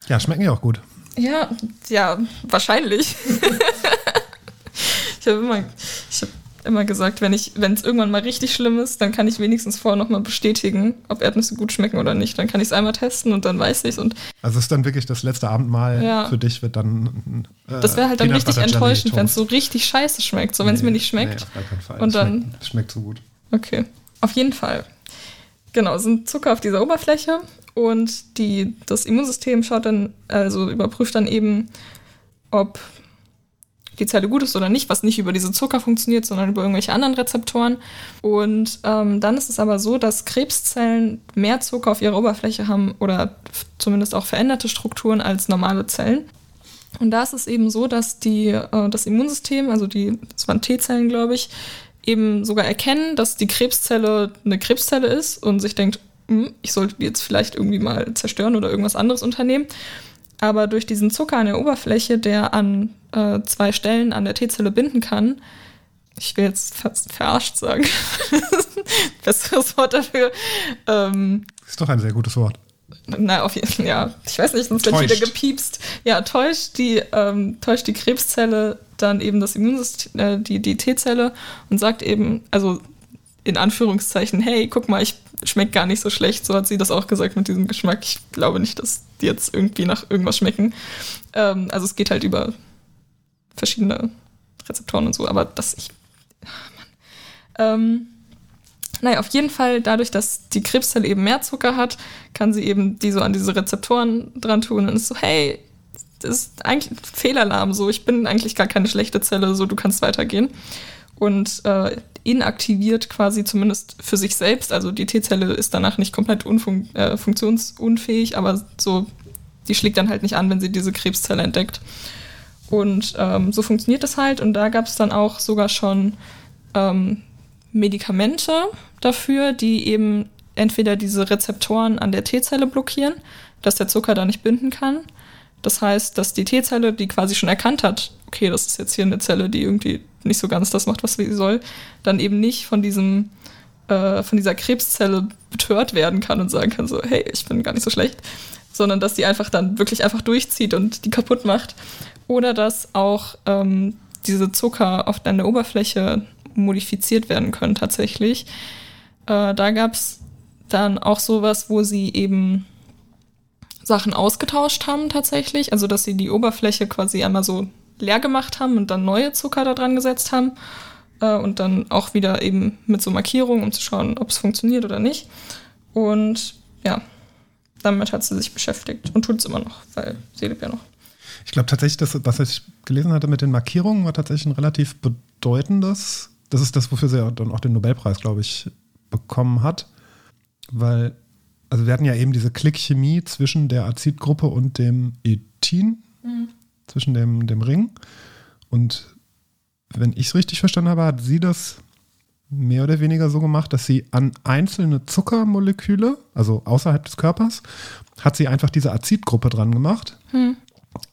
Ja, schmecken ja auch gut. ja, ja, wahrscheinlich. ich habe immer, ich hab immer gesagt, wenn ich, wenn es irgendwann mal richtig schlimm ist, dann kann ich wenigstens vorher nochmal bestätigen, ob Erdnüsse gut schmecken oder nicht. Dann kann ich es einmal testen und dann weiß ich und Also ist dann wirklich das letzte Abendmahl Ja. für dich wird dann. Äh, das wäre halt dann richtig enttäuschend, wenn es so richtig scheiße schmeckt. So, wenn es mir nicht schmeckt. Nee, auf gar keinen Fall. Und Es dann- Schmeckt, schmeckt so gut. Okay, auf jeden Fall. Genau, sind Zucker auf dieser Oberfläche und die, das Immunsystem schaut dann, also überprüft dann eben, ob die Zelle gut ist oder nicht, was nicht über diese Zucker funktioniert, sondern über irgendwelche anderen Rezeptoren. Und ähm, dann ist es aber so, dass Krebszellen mehr Zucker auf ihrer Oberfläche haben oder zumindest auch veränderte Strukturen als normale Zellen. Und da ist es eben so, dass die, äh, das Immunsystem, also die, das waren T-Zellen, glaube ich, eben sogar erkennen, dass die Krebszelle eine Krebszelle ist und sich denkt, hm, ich sollte die jetzt vielleicht irgendwie mal zerstören oder irgendwas anderes unternehmen. Aber durch diesen Zucker an der Oberfläche, der an äh, zwei Stellen an der T-Zelle binden kann, ich will jetzt fast verarscht sagen, besseres Wort dafür, ähm, Ist doch ein sehr gutes Wort. na, auf jeden Fall, ja. Ich weiß nicht, sonst wird wieder gepiepst. Ja, täuscht die, ähm, täuscht die Krebszelle dann eben das Immunsystem, äh, die, die T-Zelle und sagt eben, also in Anführungszeichen, hey, guck mal, ich schmeckt gar nicht so schlecht. So hat sie das auch gesagt mit diesem Geschmack. Ich glaube nicht, dass die jetzt irgendwie nach irgendwas schmecken. Ähm, also es geht halt über verschiedene Rezeptoren und so, aber dass ich. ach, Mann. Ähm, naja, auf jeden Fall, dadurch, dass die Krebszelle eben mehr Zucker hat, kann sie eben die so an diese Rezeptoren dran tun und ist so, hey, das ist eigentlich ein Fehlalarm, so, ich bin eigentlich gar keine schlechte Zelle, so, du kannst weitergehen. Und äh, inaktiviert quasi zumindest für sich selbst, also die T-Zelle ist danach nicht komplett unfun äh, funktionsunfähig, aber so, die schlägt dann halt nicht an, wenn sie diese Krebszelle entdeckt. Und ähm, so funktioniert das halt. Und da gab es dann auch sogar schon ähm, Medikamente dafür, die eben entweder diese Rezeptoren an der T-Zelle blockieren, dass der Zucker da nicht binden kann. Das heißt, dass die T-Zelle, die quasi schon erkannt hat, okay, das ist jetzt hier eine Zelle, die irgendwie nicht so ganz das macht, was sie soll, dann eben nicht von diesem äh, von dieser Krebszelle betört werden kann und sagen kann so, hey, ich bin gar nicht so schlecht, sondern dass die einfach dann wirklich einfach durchzieht und die kaputt macht. Oder dass auch ähm, diese Zucker auf der Oberfläche modifiziert werden können tatsächlich. Äh, da gab es dann auch sowas, wo sie eben Sachen ausgetauscht haben tatsächlich. Also dass sie die Oberfläche quasi einmal so leer gemacht haben und dann neue Zucker da dran gesetzt haben. Äh, und dann auch wieder eben mit so Markierungen, um zu schauen, ob es funktioniert oder nicht. Und ja, damit hat sie sich beschäftigt und tut es immer noch, weil sie lebt ja noch. Ich glaube tatsächlich, das, was ich gelesen hatte mit den Markierungen, war tatsächlich ein relativ bedeutendes. Das ist das, wofür sie ja dann auch den Nobelpreis, glaube ich, bekommen hat. Weil, also wir hatten ja eben diese Klickchemie zwischen der Azidgruppe und dem Ethin, zwischen dem, dem Ring. Und wenn ich es richtig verstanden habe, hat sie das mehr oder weniger so gemacht, dass sie an einzelne Zuckermoleküle, also außerhalb des Körpers, hat sie einfach diese Azidgruppe dran gemacht.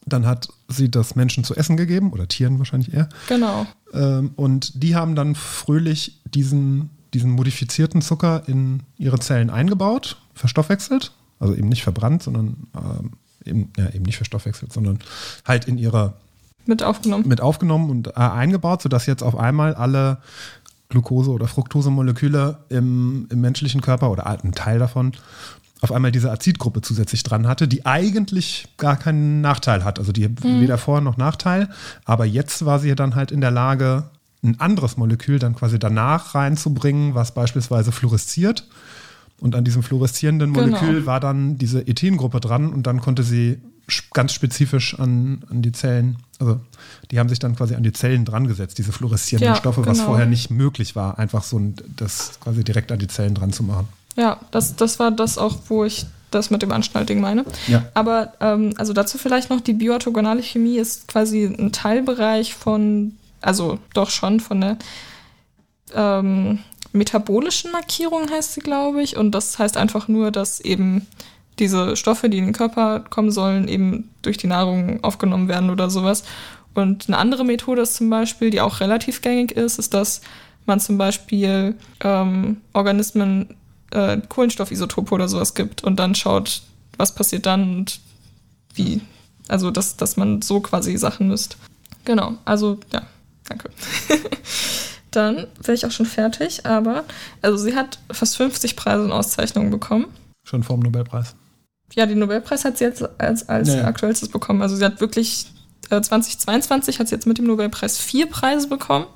Dann hat sie das Menschen zu essen gegeben, oder Tieren wahrscheinlich eher. Genau. Ähm, und die haben dann fröhlich diesen, diesen modifizierten Zucker in ihre Zellen eingebaut, verstoffwechselt. Also eben nicht verbrannt, sondern ähm, eben, ja, eben nicht verstoffwechselt, sondern halt in ihre Mit aufgenommen. mit aufgenommen und äh, eingebaut, sodass jetzt auf einmal alle Glucose- oder Fructosemoleküle im, im menschlichen Körper oder ein Teil davon auf einmal diese Azidgruppe zusätzlich dran hatte, die eigentlich gar keinen Nachteil hat. Also die weder Vor- noch Nachteil. Aber jetzt war sie dann halt in der Lage, ein anderes Molekül dann quasi danach reinzubringen, was beispielsweise fluoresziert. Und an diesem fluoreszierenden Genau. Molekül war dann diese Ethengruppe dran und dann konnte sie ganz spezifisch an, an die Zellen, also die haben sich dann quasi an die Zellen dran gesetzt, diese fluoreszierenden Ja, Stoffe, was genau. vorher nicht möglich war, einfach so ein, das quasi direkt an die Zellen dran zu machen. Ja, das, das war das auch, wo ich das mit dem Anschnallding meine. Ja. Aber ähm, also dazu vielleicht noch, die bioorthogonale Chemie ist quasi ein Teilbereich von, also doch schon von der ähm, metabolischen Markierung heißt sie, glaube ich. Und das heißt einfach nur, dass eben diese Stoffe, die in den Körper kommen sollen, eben durch die Nahrung aufgenommen werden oder sowas. Und eine andere Methode ist zum Beispiel, die auch relativ gängig ist, ist, dass man zum Beispiel ähm, Organismen äh, Kohlenstoffisotope oder sowas gibt und dann schaut, was passiert dann und wie. Also, dass, dass man so quasi Sachen misst. Genau, also ja, danke. dann wäre ich auch schon fertig, aber also sie hat fast 50 Preise und Auszeichnungen bekommen. Schon vorm Nobelpreis. Ja, den Nobelpreis hat sie jetzt als, als Ja, ja. aktuellstes bekommen. Also sie hat wirklich äh, 2022 hat sie jetzt mit dem Nobelpreis vier Preise bekommen.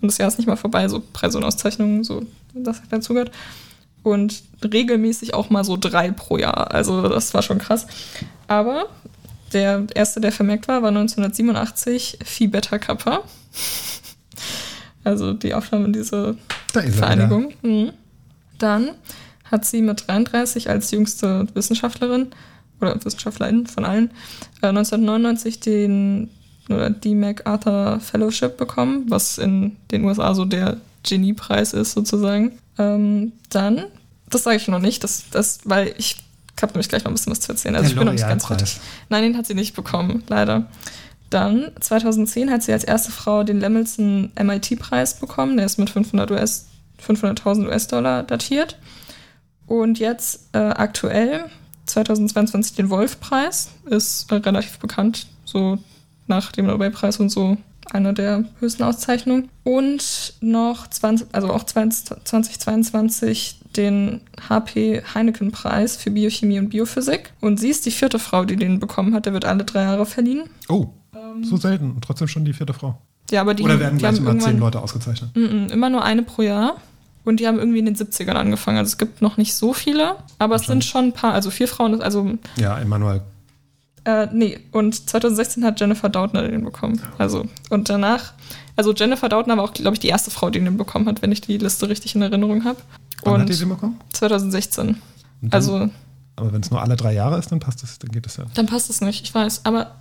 Und das Jahr ist nicht mal vorbei, so Preise und Auszeichnungen, so das hat dazu gehört. Und regelmäßig auch mal so drei pro Jahr. Also das war schon krass. Aber der erste, der vermerkt war, war 1987 Phi Beta Kappa. Also die Aufnahme dieser Da ist er Vereinigung. Mhm. Dann hat sie mit 33 als jüngste Wissenschaftlerin oder Wissenschaftlerin von allen äh, 1999 den oder die MacArthur Fellowship bekommen, was in den USA so der Geniepreis ist sozusagen. Ähm, dann, das sage ich noch nicht, das, das, weil ich habe nämlich gleich noch ein bisschen was zu erzählen. Also Der ich bin noch nicht ganz fertig. Nein, den hat sie nicht bekommen, leider. Dann, 2010 hat sie als erste Frau den Lemelson MIT-Preis bekommen. Der ist mit 500 US 500.000 US-Dollar datiert. Und jetzt äh, aktuell, 2022, den Wolf-Preis. Ist äh, relativ bekannt, so nach dem Nobelpreis und so einer der höchsten Auszeichnungen. Und noch 20, also auch 20, 2022 den HP Heineken-Preis für Biochemie und Biophysik. Und sie ist die vierte Frau, die den bekommen hat. Der wird alle drei Jahre verliehen. Oh, so selten. Und trotzdem schon die vierte Frau. Ja, aber Ähm, die, Oder werden die gleich immer zehn Leute ausgezeichnet? Mm, mm, immer nur eine pro Jahr. Und die haben irgendwie in den 70ern angefangen. Also es gibt noch nicht so viele, aber es sind schon ein paar, also vier Frauen, also Ja, Emanuel. äh, nee, und 2016 hat Jennifer Doudna den bekommen. Also, und danach, also Jennifer Doudna war auch, glaube ich, die erste Frau, die den bekommen hat, wenn ich die Liste richtig in Erinnerung habe. Wann hat Und die den bekommen? 2016. Und dann- Also, Aber wenn es nur alle drei Jahre ist, dann passt es, dann geht es ja. dann passt es nicht, ich weiß, aber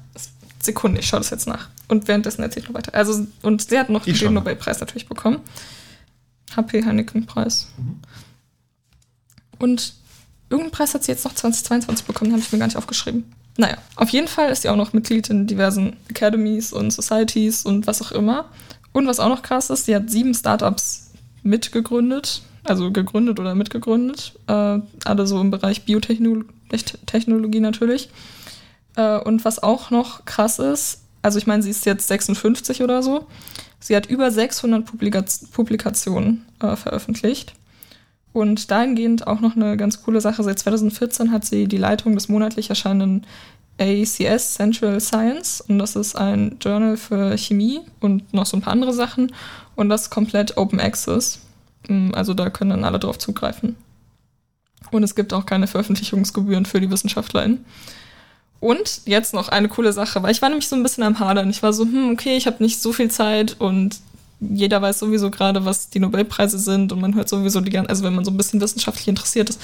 Sekunde, ich schaue das jetzt nach. Und währenddessen erzähle ich noch weiter. Also, und sie hat noch Ich den. Nobelpreis natürlich bekommen. HP Heineken-Preis. Und irgendeinen Preis hat sie jetzt noch 2022 bekommen, den habe ich mir gar nicht aufgeschrieben. Naja, auf jeden Fall ist sie auch noch Mitglied in diversen Academies und Societies und was auch immer. Und was auch noch krass ist, sie hat sieben Startups mitgegründet, also gegründet oder mitgegründet, äh, alle so im Bereich Biotechnologie natürlich. Äh, und was auch noch krass ist, also ich meine, sie ist jetzt 56 oder so, sie hat über 600 Publika Publikationen äh, veröffentlicht. Und dahingehend auch noch eine ganz coole Sache. Seit 2014 hat sie die Leitung des monatlich erscheinenden ACS Central Science. Und das ist ein Journal für Chemie und noch so ein paar andere Sachen. Und das ist komplett Open Access. Mm, Also da können dann alle drauf zugreifen. Und es gibt auch keine Veröffentlichungsgebühren für die WissenschaftlerInnen. Und jetzt noch eine coole Sache, weil ich war nämlich so ein bisschen am Hadern. Ich war so, hm, okay, ich habe nicht so viel Zeit und jeder weiß sowieso gerade, was die Nobelpreise sind und man hört sowieso die ganze, also wenn man so ein bisschen wissenschaftlich interessiert ist,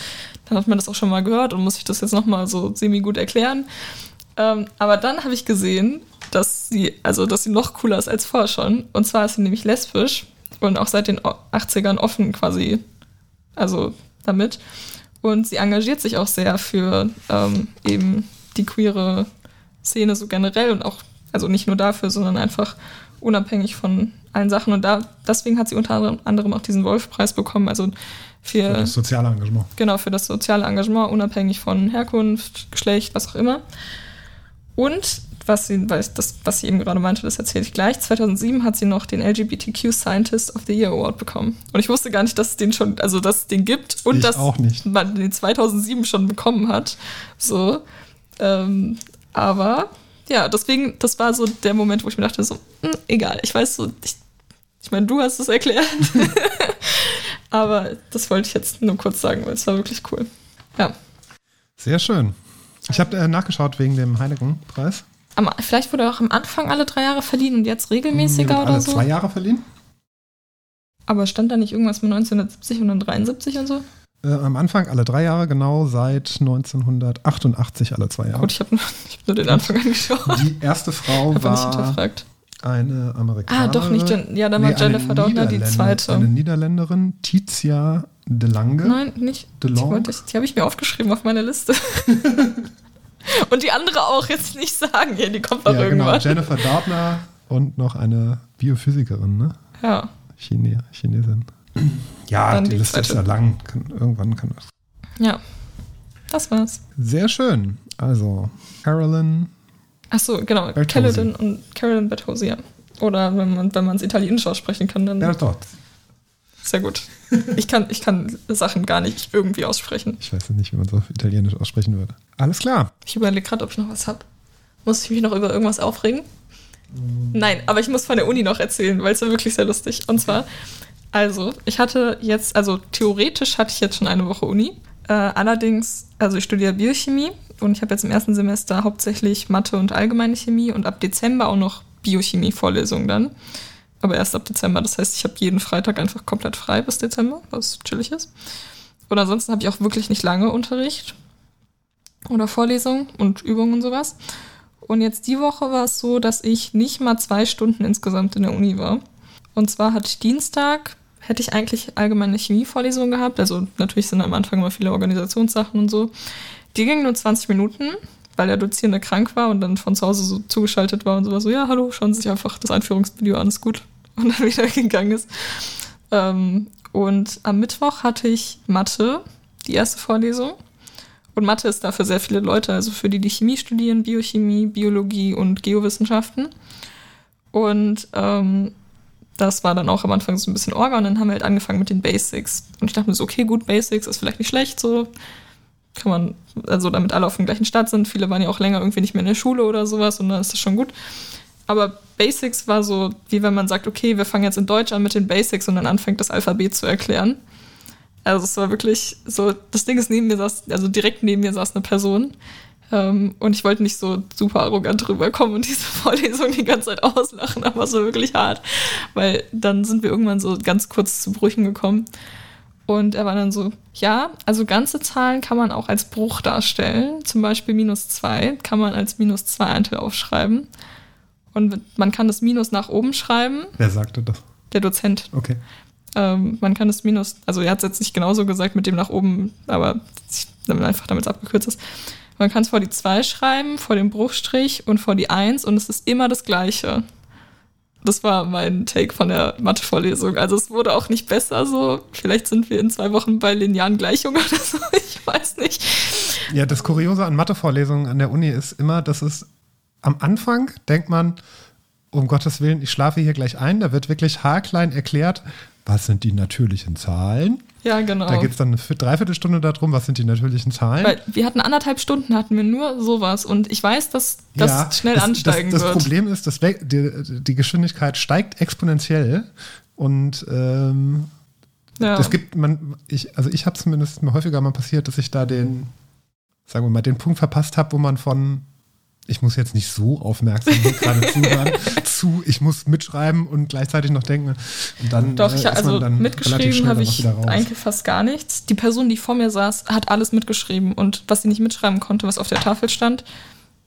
dann hat man das auch schon mal gehört und muss sich das jetzt nochmal so semi-gut erklären. Ähm, aber dann habe ich gesehen, dass sie, also dass sie noch cooler ist als vorher schon. Und zwar ist sie nämlich lesbisch und auch seit den O- 80ern offen quasi, also damit. Und sie engagiert sich auch sehr für ähm, eben die queere Szene so generell und auch, also nicht nur dafür, sondern einfach unabhängig von allen Sachen. Und da, deswegen hat sie unter anderem- auch diesen Wolf-Preis bekommen, also Für für, das soziale Engagement. genau, für das soziale Engagement, unabhängig von Herkunft, Geschlecht, was auch immer. Und was sie, weil ich das, was sie eben gerade meinte, das erzähle ich gleich. 2007 hat sie noch den LGBTQ Scientist of the Year Award bekommen. Und ich wusste gar nicht, dass es den schon, also dass es den gibt und Ich dass man den 2007 schon bekommen hat. So, ähm, aber ja, deswegen, das war so der Moment, wo ich mir dachte, so, hm, egal, ich weiß so, ich, ich meine, du hast es erklärt. aber das wollte ich jetzt nur kurz sagen, weil es war wirklich cool. Ja. Sehr schön. Ich habe äh, nachgeschaut wegen dem Heineken-Preis. Am, vielleicht wurde er auch am Anfang alle drei Jahre verliehen und jetzt regelmäßiger wird oder alle so. zwei Jahre verliehen. Aber stand da nicht irgendwas mit 1970 und dann 73 und so? Äh, am Anfang alle drei Jahre, genau seit 1988 alle zwei Jahre. Gut, ich habe hab nur den Anfang angeschaut. Die erste Frau Hab war eine Amerikanerin. Ah, doch nicht. Ja, dann war Jennifer Doudna die Niederländer- zweite. Eine Niederländerin, Titia de Lange. Nein, nicht. Die, DeLong? wollte ich- die habe ich mir aufgeschrieben auf meine Liste. und die andere auch jetzt nicht sagen. Ja, die kommt doch ja, genau. irgendwann. Jennifer Doudna und noch eine Biophysikerin, ne? Ja. Chine, Chinesin. Ja, Dann die, die Liste ist ja lang. Kann, irgendwann kann das. Ja, das war's. Sehr schön. Also, Carolyn. Achso, genau. Bertozzi. Carolyn und Carolyn Bertozzi, ja. Oder wenn man wenn es italienisch aussprechen kann, dann Bertot. sehr gut. Ich kann, ich kann Sachen gar nicht irgendwie aussprechen. Ich weiß nicht, wie man so auf Italienisch aussprechen würde. Alles klar. Ich überlege gerade, ob ich noch was habe. Muss ich mich noch über irgendwas aufregen? Nein, aber ich muss von der Uni noch erzählen, weil es war wirklich sehr lustig. Und zwar, also, ich hatte jetzt, also theoretisch hatte ich jetzt schon eine Woche Uni. Äh, allerdings, also ich studiere Biochemie und ich habe jetzt im ersten Semester hauptsächlich Mathe und allgemeine Chemie und ab Dezember auch noch Biochemie-Vorlesungen dann. Aber erst ab Dezember. Das heißt, ich habe jeden Freitag einfach komplett frei bis Dezember, was chillig ist. Und ansonsten habe ich auch wirklich nicht lange Unterricht oder Vorlesungen und Übungen und sowas. Und jetzt die Woche war es so, dass ich nicht mal zwei Stunden insgesamt in der Uni war. Und zwar hatte ich Dienstag, hätte ich eigentlich allgemeine Chemievorlesungen gehabt. Also natürlich sind am Anfang immer viele Organisationssachen und so. Die gingen nur 20 Minuten, weil der Dozierende krank war und dann von zu Hause so zugeschaltet war und so war so, ja, hallo, schauen Sie sich einfach das Einführungsvideo an, ist gut. Und dann wieder gegangen ist. Ähm, und am Mittwoch hatte ich Mathe, die erste Vorlesung. Und Mathe ist da für sehr viele Leute, also für die, die Chemie studieren, Biochemie, Biologie und Geowissenschaften. Und ähm, das war dann auch am Anfang so ein bisschen Orga und dann haben wir halt angefangen mit den Basics. Und ich dachte mir so, okay, gut, Basics ist vielleicht nicht schlecht, so kann man, also damit alle auf dem gleichen Start sind. Viele waren ja auch länger irgendwie nicht mehr in der Schule oder sowas und dann ist das schon gut. Aber Basics war so, wie wenn man sagt, okay, wir fangen jetzt in Deutsch an mit den Basics und dann anfängt das Alphabet zu erklären. Also es war wirklich so, das Ding ist neben mir saß, also direkt neben mir saß eine Person. Ähm, und ich wollte nicht so super arrogant rüberkommen und diese Vorlesung die ganze Zeit auslachen, aber war wirklich hart. Weil dann sind wir irgendwann so ganz kurz zu Brüchen gekommen. Und er war dann so, ja, also ganze Zahlen kann man auch als Bruch darstellen. Zum Beispiel minus zwei kann man als minus zwei Eintel aufschreiben. Und man kann das Minus nach oben schreiben, Wer sagte das? der Dozent. Okay. Ähm, man kann das Minus, also er hat es jetzt nicht genauso gesagt mit dem nach oben, aber ich- einfach damit es abgekürzt ist. Man kann es vor die 2 schreiben, vor dem Bruchstrich und vor die 1 und es ist immer das Gleiche. Das war mein Take von der Mathe-Vorlesung. Also es wurde auch nicht besser so. Vielleicht sind wir in zwei Wochen bei linearen Gleichungen oder so. Ich weiß nicht. Ja, das Kuriose an Mathevorlesungen an der Uni ist immer, dass es am Anfang denkt man, um Gottes Willen, ich schlafe hier gleich ein. Da wird wirklich haarklein erklärt, was sind die natürlichen Zahlen. Ja, genau. Da geht es dann eine Viertel- Dreiviertelstunde darum, was sind die natürlichen Zahlen. Weil wir hatten anderthalb Stunden, hatten wir nur sowas. Und ich weiß, dass das schnell ansteigen das, das wird. Problem ist, dass die, die Geschwindigkeit steigt exponentiell und ähm, ja. es gibt man, ich, also ich habe zumindest mir häufiger mal passiert, dass ich da den, sagen wir mal, den Punkt verpasst habe, wo man von ich muss jetzt nicht so aufmerksam gerade zuhören, zu, ich muss mitschreiben und gleichzeitig noch denken. Und dann, Doch, äh, ich, man also mitgeschrieben habe ich eigentlich fast gar nichts. Die Person, die vor mir saß, hat alles mitgeschrieben und was sie nicht mitschreiben konnte, was auf der Tafel stand,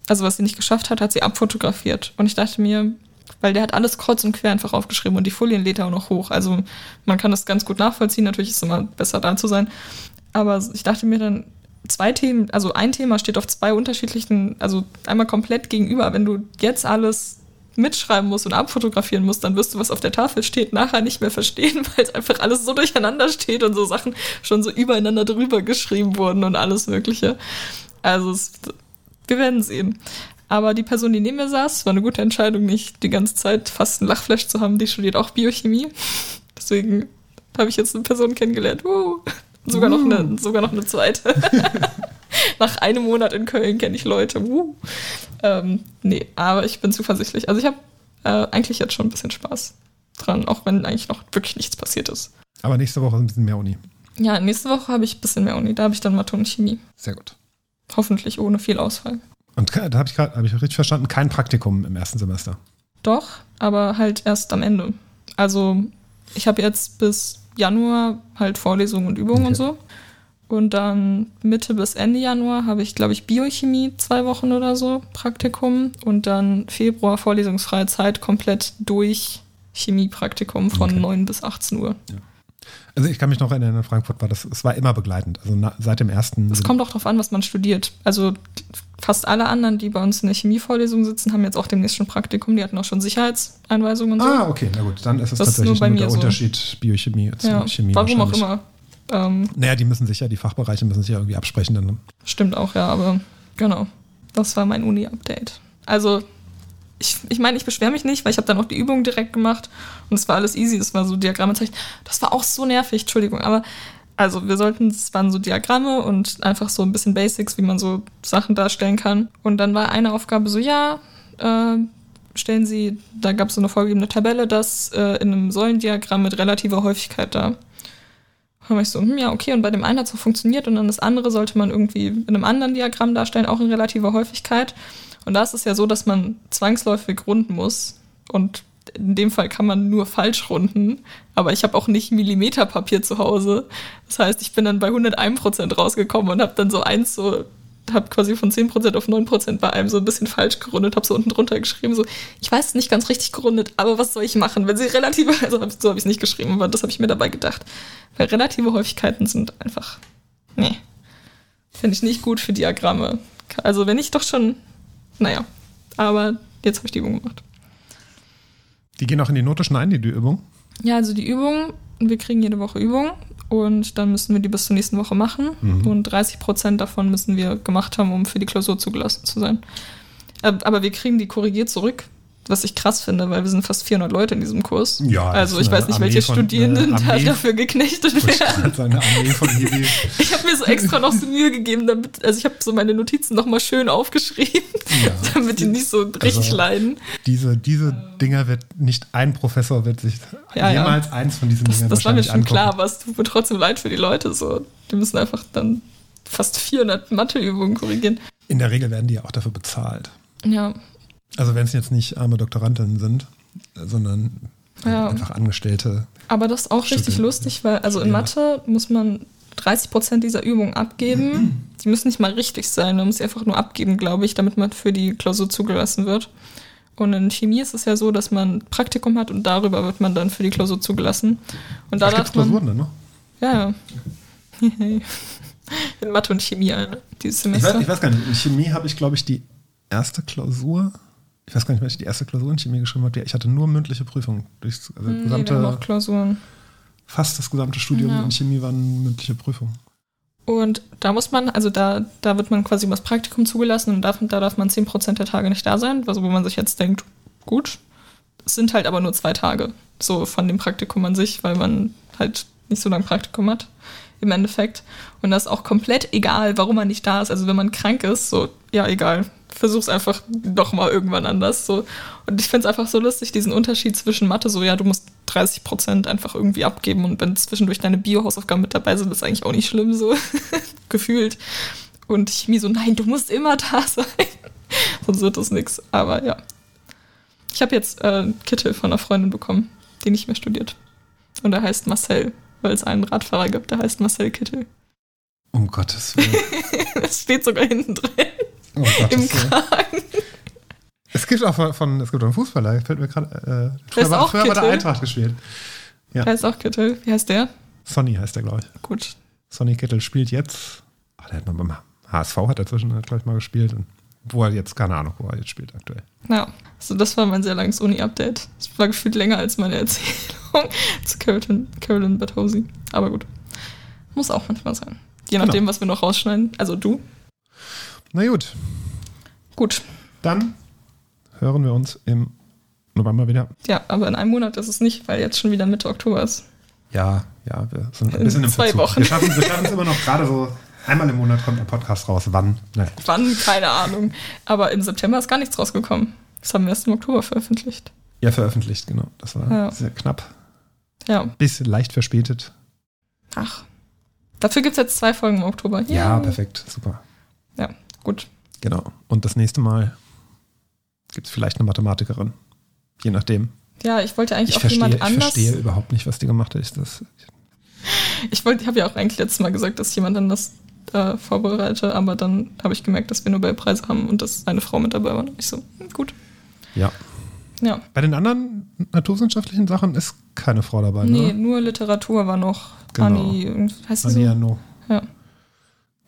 also was sie nicht geschafft hat, hat sie abfotografiert. Und ich dachte mir, weil der hat alles kreuz und quer einfach aufgeschrieben und die Folien lädt er auch noch hoch. Also man kann das ganz gut nachvollziehen. Natürlich ist es immer besser da zu sein. Aber ich dachte mir dann, zwei Themen, also ein Thema steht auf zwei unterschiedlichen, also einmal komplett gegenüber. Wenn du jetzt alles mitschreiben musst und abfotografieren musst, dann wirst du, was auf der Tafel steht, nachher nicht mehr verstehen, weil es einfach alles so durcheinander steht und so Sachen schon so übereinander drüber geschrieben wurden und alles Mögliche. Also es, wir werden sehen. Aber die Person, die neben mir saß, war eine gute Entscheidung, nicht die ganze Zeit fast einen Lachflash zu haben. Die studiert auch Biochemie. Deswegen habe ich jetzt eine Person kennengelernt. Uh. Sogar, noch eine, sogar noch eine zweite. Nach einem Monat in Köln kenne ich Leute. Uh. Ähm, nee, aber ich bin zuversichtlich. Also ich habe äh, eigentlich jetzt schon ein bisschen Spaß dran, auch wenn eigentlich noch wirklich nichts passiert ist. Aber nächste Woche ein bisschen mehr Uni. Ja, nächste Woche habe ich ein bisschen mehr Uni. Da habe ich dann Mathe und Chemie. Sehr gut. Hoffentlich ohne viel Ausfall. Und da habe ich gerade, habe ich richtig verstanden, kein Praktikum im ersten Semester. Doch, aber halt erst am Ende. Also ich habe jetzt bis Januar halt Vorlesungen und Übungen Okay. und so. Und dann Mitte bis Ende Januar habe ich, glaube ich, Biochemie zwei Wochen oder so, Praktikum. Und dann Februar vorlesungsfreie Zeit komplett durch Chemiepraktikum von Okay. 9 bis 18 Uhr. Also ich kann mich noch erinnern, in Frankfurt war das, es war immer begleitend. Also na, seit dem ersten. Es kommt auch darauf an, was man studiert. Also fast alle anderen, die bei uns in der Chemievorlesung sitzen, haben jetzt auch demnächst schon Praktikum. Die hatten auch schon Sicherheitseinweisungen und so. Ah, okay, na gut, dann ist es Das ist tatsächlich nur bei nur mir der so. Unterschied Biochemie zu ja, Chemie. warum auch immer. Ähm, Naja, die müssen sich ja, die Fachbereiche müssen sich ja irgendwie absprechen. Dann. Stimmt auch, ja, aber genau. Das war mein Uni-Update. Also, ich, ich meine, ich beschwere mich nicht, weil ich habe dann auch die Übung direkt gemacht und es war alles easy. Es war so Diagramme zeichnen. Das war auch so nervig, Entschuldigung, aber also wir sollten, es waren so Diagramme und einfach so ein bisschen Basics, wie man so Sachen darstellen kann. Und dann war eine Aufgabe so, ja, äh, stellen Sie, da gab es so eine vorgegebene Tabelle, das äh, in einem Säulendiagramm mit relativer Häufigkeit da. Dann war ich so, hm, ja, okay, und bei dem einen hat es so funktioniert und dann das andere sollte man irgendwie in einem anderen Diagramm darstellen, auch in relativer Häufigkeit. Und da ist es ja so, dass man zwangsläufig runden muss. Und in dem Fall kann man nur falsch runden. Aber ich habe auch nicht Millimeterpapier zu Hause. Das heißt, ich bin dann bei 101% rausgekommen und habe dann so eins so, habe quasi von 10% auf 9% bei einem so ein bisschen falsch gerundet, habe so unten drunter geschrieben, so, ich weiß es nicht ganz richtig gerundet, aber was soll ich machen, wenn sie relative, also so habe ich es nicht geschrieben, aber das habe ich mir dabei gedacht. Weil relative Häufigkeiten sind einfach, nee, finde ich nicht gut für Diagramme. Also wenn ich doch schon, naja, aber jetzt habe ich die Übung gemacht. Die gehen auch in die Note schon ein, die, die Übung. Ja, also die Übung, wir kriegen jede Woche Übung und dann müssen wir die bis zur nächsten Woche machen. Mhm. Und 30 Prozent davon müssen wir gemacht haben, um für die Klausur zugelassen zu sein. Ab- Aber wir kriegen die korrigiert zurück, was ich krass finde, weil wir sind fast 400 Leute in diesem Kurs. Ja, also ich weiß nicht, Armee welche von- Studierenden da dafür geknechtet Ich werden. Ich habe mir so extra noch so Mühe gegeben, damit, also ich habe so meine Notizen noch mal schön aufgeschrieben, Ja. damit die nicht so richtig Also- leiden. Diese, diese Dinger wird nicht ein Professor wird sich Ja, ja. jemals eins von diesen Das, Dingern das war mir schon angucken. klar, aber es tut mir trotzdem leid für die Leute. So, die müssen einfach dann fast 400 Matheübungen korrigieren. In der Regel werden die ja auch dafür bezahlt. Ja, Also wenn es jetzt nicht arme Doktorandinnen sind, sondern Ja. einfach Angestellte. aber das ist auch richtig Studenten. lustig, weil also in Mathe muss man 30 Prozent dieser Übungen abgeben. Die müssen nicht mal richtig sein, man muss sie einfach nur abgeben, glaube ich, damit man für die Klausur zugelassen wird. Und in Chemie ist es ja so, dass man ein Praktikum hat und darüber wird man dann für die Klausur zugelassen. Und da darf man, Klausuren dann noch? ja, ja. in Mathe und Chemie eine, dieses Ich Semester. weiß, ich weiß gar nicht. In Chemie habe ich, glaube ich, die erste Klausur. Ich weiß gar nicht, welche die erste Klausur in Chemie geschrieben habe. Ich hatte nur mündliche Prüfungen. Durchs, also nee, gesamte, auch Klausuren. fast das gesamte Studium Ja. in Chemie waren mündliche Prüfungen. Und da muss man, also da, da wird man quasi über das Praktikum zugelassen und darf, da darf man 10% der Tage nicht da sein, also wo man sich jetzt denkt, gut, es sind halt aber nur zwei Tage, so von dem Praktikum an sich, weil man halt nicht so lange Praktikum hat im Endeffekt. Und das ist auch komplett egal, warum man nicht da ist. Also wenn man krank ist, so, ja, egal. Versuch's einfach doch mal irgendwann anders. So. Und ich finde es einfach so lustig, diesen Unterschied zwischen Mathe, so, ja, du musst 30 Prozent einfach irgendwie abgeben und wenn zwischendurch deine Bio-Hausaufgaben mit dabei sind, ist eigentlich auch nicht schlimm, so gefühlt. Und Chemie so, nein, du musst immer da sein. Sonst wird das nix. Aber ja. Ich habe jetzt äh, einen Kittel von einer Freundin bekommen, die nicht mehr studiert. Und er heißt Marcel, weil es einen Radfahrer gibt, der heißt Marcel Kittel. Um Gottes Willen. Es steht sogar hinten drin Um im Gottes Willen. Kragen. Es gibt auch von, von es gibt auch einen Fußballer, fällt mir gerade. Äh, früher war, früher der. Eintracht gespielt. Ja. Der heißt auch Kittel. Wie heißt der? Sonny heißt der, glaube ich. Gut. Sonny Kittel spielt jetzt. Ach, der hat mal beim HSV hat er zwischen, glaube ich, mal gespielt. Und wo er jetzt, keine Ahnung, wo er jetzt spielt aktuell. Ja, also das war mein sehr langes Uni-Update. Das war gefühlt länger als meine Erzählung zu Carolyn, Carolyn Bertosi. Aber gut. Muss auch manchmal sein. Je Genau. nachdem, was wir noch rausschneiden. Also du. Na gut, Gut. dann hören wir uns im November wieder. Ja, aber in einem Monat ist es nicht, weil jetzt schon wieder Mitte Oktober ist. Ja, ja, wir sind ein In bisschen im zwei Verzug. Wochen. Wir schaffen es immer noch gerade so. Einmal im Monat kommt ein Podcast raus. Wann? Naja. Wann? Keine Ahnung. Aber im September ist gar nichts rausgekommen. Das haben wir erst im Oktober veröffentlicht. Ja, veröffentlicht, genau. Das war Ja. sehr knapp. Ja. Bisschen leicht verspätet. Ach. Dafür gibt es jetzt zwei Folgen im Oktober. Ja, Yay. perfekt. Super. Gut. Genau. Und das nächste Mal gibt es vielleicht eine Mathematikerin. Je nachdem. Ja, ich wollte eigentlich Ich auch verstehe, jemand ich anders. verstehe überhaupt nicht, was die gemacht hat. Ist das, Ich wollte, ich habe ja auch eigentlich letztes Mal gesagt, dass ich jemand anders äh, vorbereite, aber dann habe ich gemerkt, dass wir Nobelpreise haben und dass eine Frau mit dabei war. Und ich so, hm, gut. ja. Ja. Bei den anderen naturwissenschaftlichen Sachen ist keine Frau dabei, Nee, ne? nur Literatur war noch Genau. Irgend- heißt sie Annie so? Ja.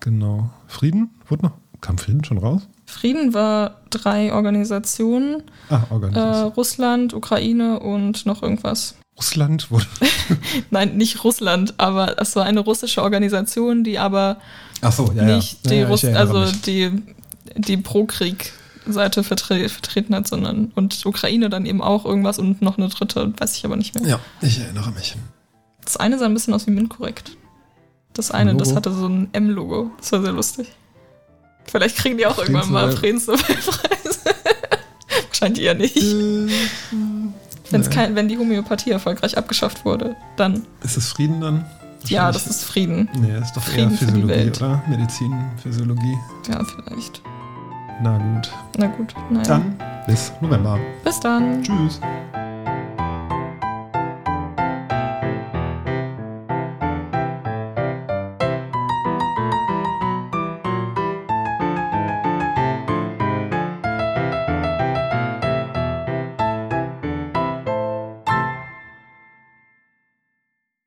Genau. Frieden? Wurde noch? Kam Frieden schon raus? Frieden war drei Organisationen. Ah, Äh, Organisation. Russland, Ukraine und noch irgendwas. Russland wurde. Nein, nicht Russland, aber es war eine russische Organisation, die aber so, ja, nicht ja, die ja, Russ also mich. die, die Pro-Krieg-Seite vertre vertreten hat, sondern und Ukraine dann eben auch irgendwas und noch eine dritte, weiß ich aber nicht mehr. Ja, ich erinnere mich. Das eine sah ein bisschen aus wie MINT-korrekt. Das eine, das hatte so ein M-Logo. Das war sehr lustig. Vielleicht kriegen die auch irgendwann mal Friedensnobelpreis. Wahrscheinlich eher nicht. Äh, Wenn's nee. kein, wenn die Homöopathie erfolgreich abgeschafft wurde, dann. Ist es Frieden dann? Ja, das ist Frieden. Nee, das ist doch Frieden eher für die Physiologie, Welt. oder? Medizin, Physiologie. Ja, vielleicht. Na gut. Na gut. Naja. Dann bis November. Bis dann. Tschüss.